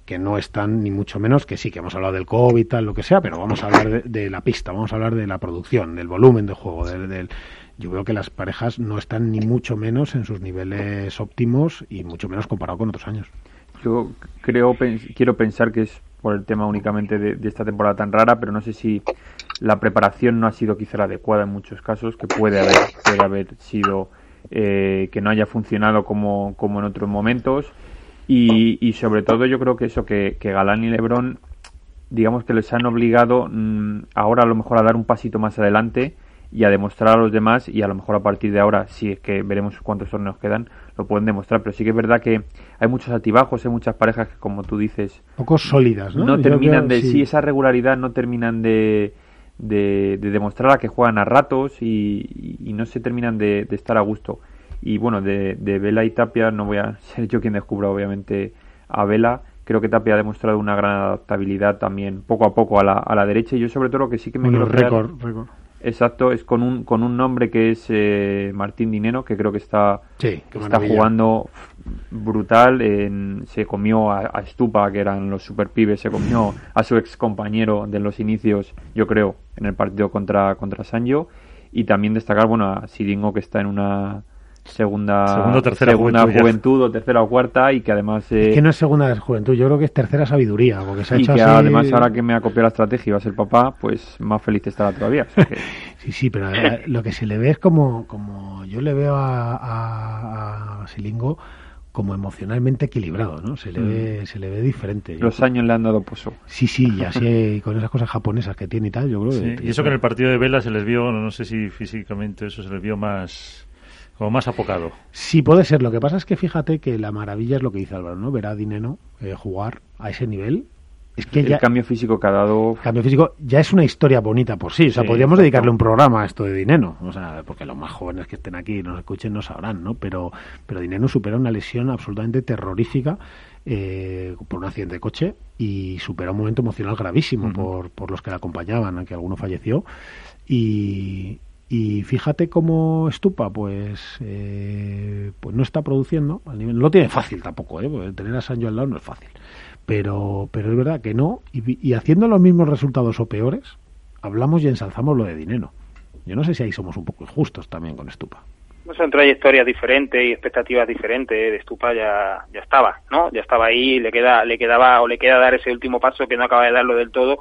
que no están ni mucho menos, que sí, que hemos hablado del COVID tal, lo que sea, pero vamos a hablar de, de la pista, vamos a hablar de la producción, del volumen de juego, del, del- yo veo que las parejas no están ni mucho menos en sus niveles óptimos y mucho menos comparado con otros años. Yo creo, pens- quiero pensar que es por el tema únicamente de, esta temporada tan rara, pero no sé si la preparación no ha sido quizá la adecuada en muchos casos, que puede haber, puede haber sido eh, que no haya funcionado como, como en otros momentos. Y, y sobre todo yo creo que eso, que, que Galán y Lebron, digamos que les han obligado mm, ahora a lo mejor a dar un pasito más adelante y a demostrar a los demás y a lo mejor a partir de ahora, si es que veremos cuántos torneos quedan, lo pueden demostrar. Pero sí que es verdad que hay muchos altibajos, hay muchas parejas que, como tú dices, Poco sólidas, ¿no? no Yo terminan creo, de, sí. esa regularidad no terminan de, de, de demostrar a que juegan a ratos y, y no se terminan de, de estar a gusto. Y bueno, de, de Vela y Tapia no voy a ser yo quien descubra obviamente a Vela. Creo que Tapia ha demostrado una gran adaptabilidad también poco a poco a la, a la derecha y yo sobre todo lo que sí que me Bueno, quiero quedar- récord, récord. Exacto, es con un, con un nombre que es eh, Martín Dinero, que creo que está, Sí, está jugando brutal. En, se comió a, a Stupa, que eran los super pibes, se comió a su ex compañero de los inicios, yo creo, en el partido contra, contra Sanjo. Y también destacar, bueno, a Siringo que está en una segunda, Segunda o tercera segunda juventud o tercera o cuarta y que además... eh, Es que no es segunda juventud, yo creo que es tercera sabiduría, porque se ha y hecho que así... además ahora que me ha copiado la estrategia y va a ser papá, pues más feliz estará todavía. O sea que- Sí, sí, pero eh, lo que se le ve es como, como yo le veo a, a, a Silingo como emocionalmente equilibrado, ¿no? Se le ve, se le ve diferente. Yo- los años le han dado pozo. Sí, sí, y así con esas cosas japonesas que tiene y tal, yo creo Sí, que... y eso que en el partido de Vela se les vio, no sé si físicamente eso se les vio más como más apocado. Sí, puede ser. Lo que pasa es que fíjate que la maravilla es lo que dice Álvaro, ¿no? Ver a Dineno eh, jugar a ese nivel. Es que el ya... cambio físico que ha dado... Cambio físico ya es una historia bonita por sí. O sea, Sí, podríamos exacto. dedicarle un programa a esto de Dineno. O sea, porque los más jóvenes que estén aquí y nos escuchen no sabrán, ¿no? Pero, pero Dineno supera una lesión absolutamente terrorífica eh, por un accidente de coche y supera un momento emocional gravísimo por, por los que la acompañaban, aunque alguno falleció. Y, y fíjate cómo Estupa, pues, eh, pues no está produciendo. al nivel- no lo tiene fácil tampoco, ¿eh? Porque tener a Sancho al lado no es fácil. Pero, pero es verdad que no. Y, y haciendo los mismos resultados o peores, hablamos y ensalzamos lo de dinero. Yo no sé si ahí somos un poco injustos también con Estupa. No son trayectorias diferentes y expectativas diferentes. De Stupa ya, ya estaba, ¿no? Ya estaba ahí, le queda, le quedaba o le queda dar ese último paso que no acaba de darlo del todo.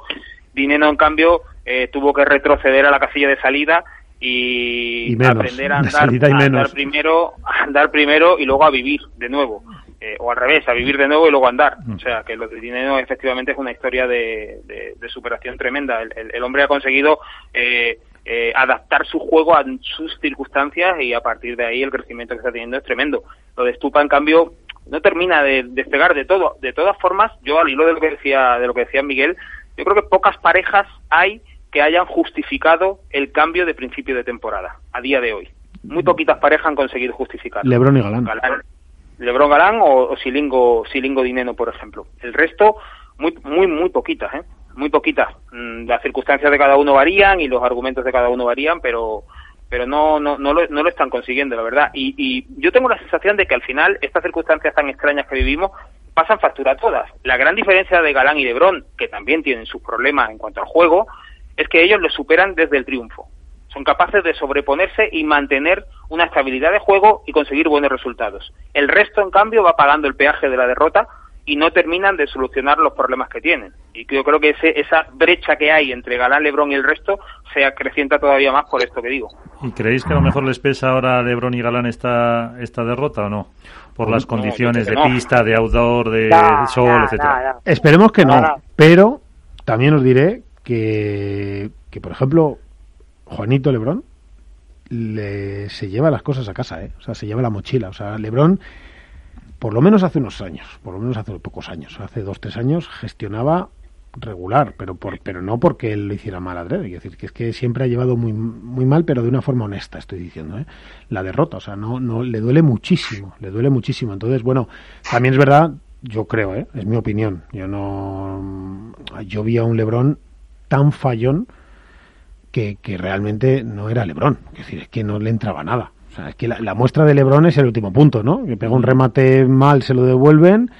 Dineno, en cambio, eh, tuvo que retroceder a la casilla de salida y, Y menos, aprender a andar, a andar menos. primero, a andar primero y luego a vivir de nuevo. Eh, o al revés, a vivir de nuevo y luego a andar. Mm. O sea, que lo de Dineno efectivamente es una historia de, de- de superación tremenda. El, el- el hombre ha conseguido eh, eh, adaptar su juego a sus circunstancias y a partir de ahí el crecimiento que está teniendo es tremendo. Lo de Stupa, en cambio, no termina de despegar de todo. De todas formas, yo al hilo de lo que decía, de lo que decía Miguel, yo creo que pocas parejas hay que hayan justificado el cambio de principio de temporada a día de hoy. Muy poquitas parejas han conseguido justificarlo. Lebron y Galán. Galán, Lebron Galán o, o Silingo, Silingo Dineno, por ejemplo. El resto, muy, muy, muy poquitas, ¿eh? Muy poquitas. Mm, Las circunstancias de cada uno varían y los argumentos de cada uno varían, pero pero no no no lo, no lo están consiguiendo, la verdad. Y, y yo tengo la sensación de que al final estas circunstancias tan extrañas que vivimos pasan factura a todas. La gran diferencia de Galán y Lebron, que también tienen sus problemas en cuanto al juego, es que ellos lo superan desde el triunfo. Son capaces de sobreponerse y mantener una estabilidad de juego y conseguir buenos resultados. El resto, en cambio, va pagando el peaje de la derrota y no terminan de solucionar los problemas que tienen. Y yo creo que ese, esa brecha que hay entre Galán, Lebron y el resto se acrecienta todavía más por esto que digo. ¿Y creéis que a lo mejor les pesa ahora a Lebron y Galán esta, esta derrota o no? Por las No, condiciones de no. pista, de outdoor, de No, sol, no, etcétera. no, no. Esperemos que no, No, no. pero también os diré que, que por ejemplo, Juanito Lebrón le, se lleva las cosas a casa, ¿eh? o sea, se lleva la mochila. O sea, Lebrón, por lo menos hace unos años, por lo menos hace pocos años, hace dos, tres años, gestionaba regular, pero por, pero no porque él lo hiciera mal adrede, es decir, que es que siempre ha llevado muy, muy mal, pero de una forma honesta, estoy diciendo, ¿eh? la derrota, o sea, no, no, le duele muchísimo, le duele muchísimo, entonces, bueno, también es verdad, yo creo, ¿eh? es mi opinión, yo no, yo vi a un Lebrón tan fallón que, que realmente no era Lebrón, es decir, es que no le entraba nada, o sea, es que la, la muestra de Lebrón es el último punto, ¿no? Que pega un remate mal, se lo devuelven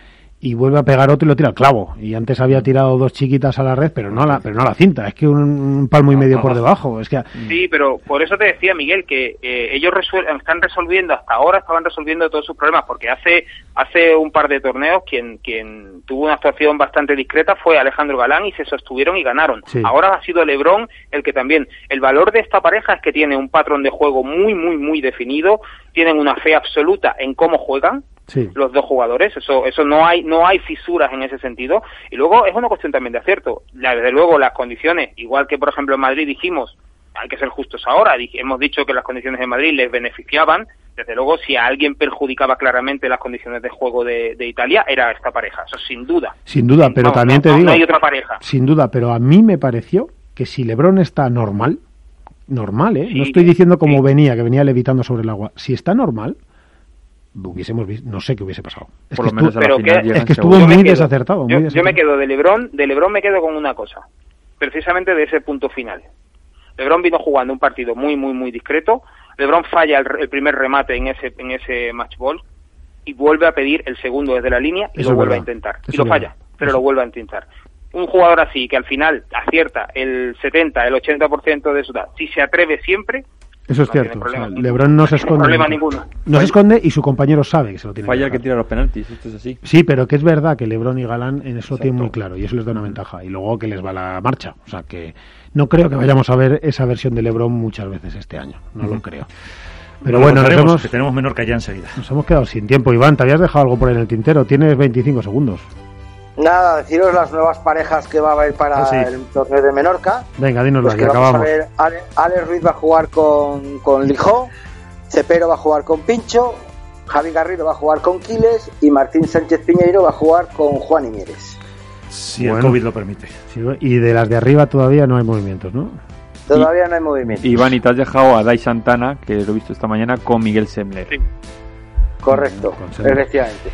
y vuelve a pegar otro y lo tira al clavo. Y antes había tirado dos chiquitas a la red, pero no a la, pero no a la cinta. Es que un, un palmo y medio por debajo. Es que Sí, pero por eso te decía, Miguel, que eh, ellos resuel- están resolviendo, hasta ahora estaban resolviendo todos sus problemas, porque hace hace un par de torneos quien, quien tuvo una actuación bastante discreta fue Alejandro Galán y se sostuvieron y ganaron. Sí. Ahora ha sido Lebron el que también. El valor de esta pareja es que tiene un patrón de juego muy, muy, muy definido, tienen una fe absoluta en cómo juegan, sí. los dos jugadores eso eso no hay no hay fisuras en ese sentido y luego es una cuestión también de acierto La- desde luego las condiciones igual que por ejemplo en Madrid dijimos hay que ser justos ahora hemos dicho que las condiciones de Madrid les beneficiaban desde luego si a alguien perjudicaba claramente las condiciones de juego de, de Italia era esta pareja eso sin duda Sin duda, pero también no- te no- digo. no hay otra pareja Sin duda, pero a mí me pareció que si Lebron está normal, normal, ¿eh? no estoy diciendo como sí. venía, que venía levitando sobre el agua. Si está normal, hubiésemos visto, no sé qué hubiese pasado. Es Por que lo menos estu- a la pero final que- llegan es que estuvo seguros. Yo me muy quedo- desacertado. Yo, me quedo de Lebron, de Lebron me quedo con una cosa, precisamente de ese punto final. Lebron vino jugando un partido muy, muy, muy discreto. Lebron falla el, el primer remate en ese, en ese match ball y vuelve a pedir el segundo desde la línea y Eso lo vuelve a intentar. Eso y lo falla, verdad. pero Eso- lo vuelve a intentar. Un jugador así que al final acierta el 70, el 80% de su edad, si se atreve siempre, Eso es no cierto. O sea. LeBron no se esconde. problema ninguno. No se esconde y su compañero sabe que se lo tiene Falla que que tira los penaltis, esto es así. Sí, pero que es verdad que LeBron y Galán en eso tienen muy claro y eso les da una ventaja. Y luego que les va la marcha. O sea que no creo que vayamos a ver esa versión de LeBron muchas veces este año. No lo creo. Pero bueno, nos hemos, que tenemos menor que allá enseguida. nos hemos quedado sin tiempo. Iván, te habías dejado algo por ahí en el tintero. Tienes 25 segundos. Nada, deciros las nuevas parejas que va a haber para Ah, sí. el torneo de Menorca. Venga, dinoslas, Pues que acabamos. a ver, Ale, Ale Ruiz va a jugar con, con Lijó, Cepero va a jugar con Pincho, Javi Garrido va a jugar con Quiles y Martín Sánchez Piñeiro va a jugar con Juan y Mieres. Si el. COVID lo permite. Y de las de arriba todavía no hay movimientos, ¿no? Todavía no hay movimiento. Iván, y te has dejado a Dai Santana, que lo he visto esta mañana, con Miguel Semler. Sí. Correcto, Con Semler. efectivamente.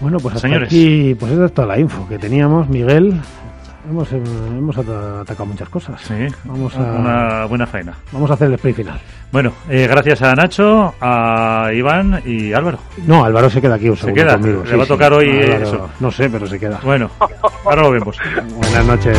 Bueno, pues hasta Señores. aquí, pues esa es toda la info que teníamos, Miguel. Hemos, eh, hemos ata- atacado muchas cosas. Sí, Vamos a, una buena faena. vamos a hacer el spray final. Bueno, eh, gracias a Nacho, a Iván y Álvaro. No, Álvaro se queda aquí un ¿Se queda? conmigo. Le va a tocar hoy, Álvaro, eso. No sé, pero se queda. Bueno, ahora lo vemos. Buenas noches.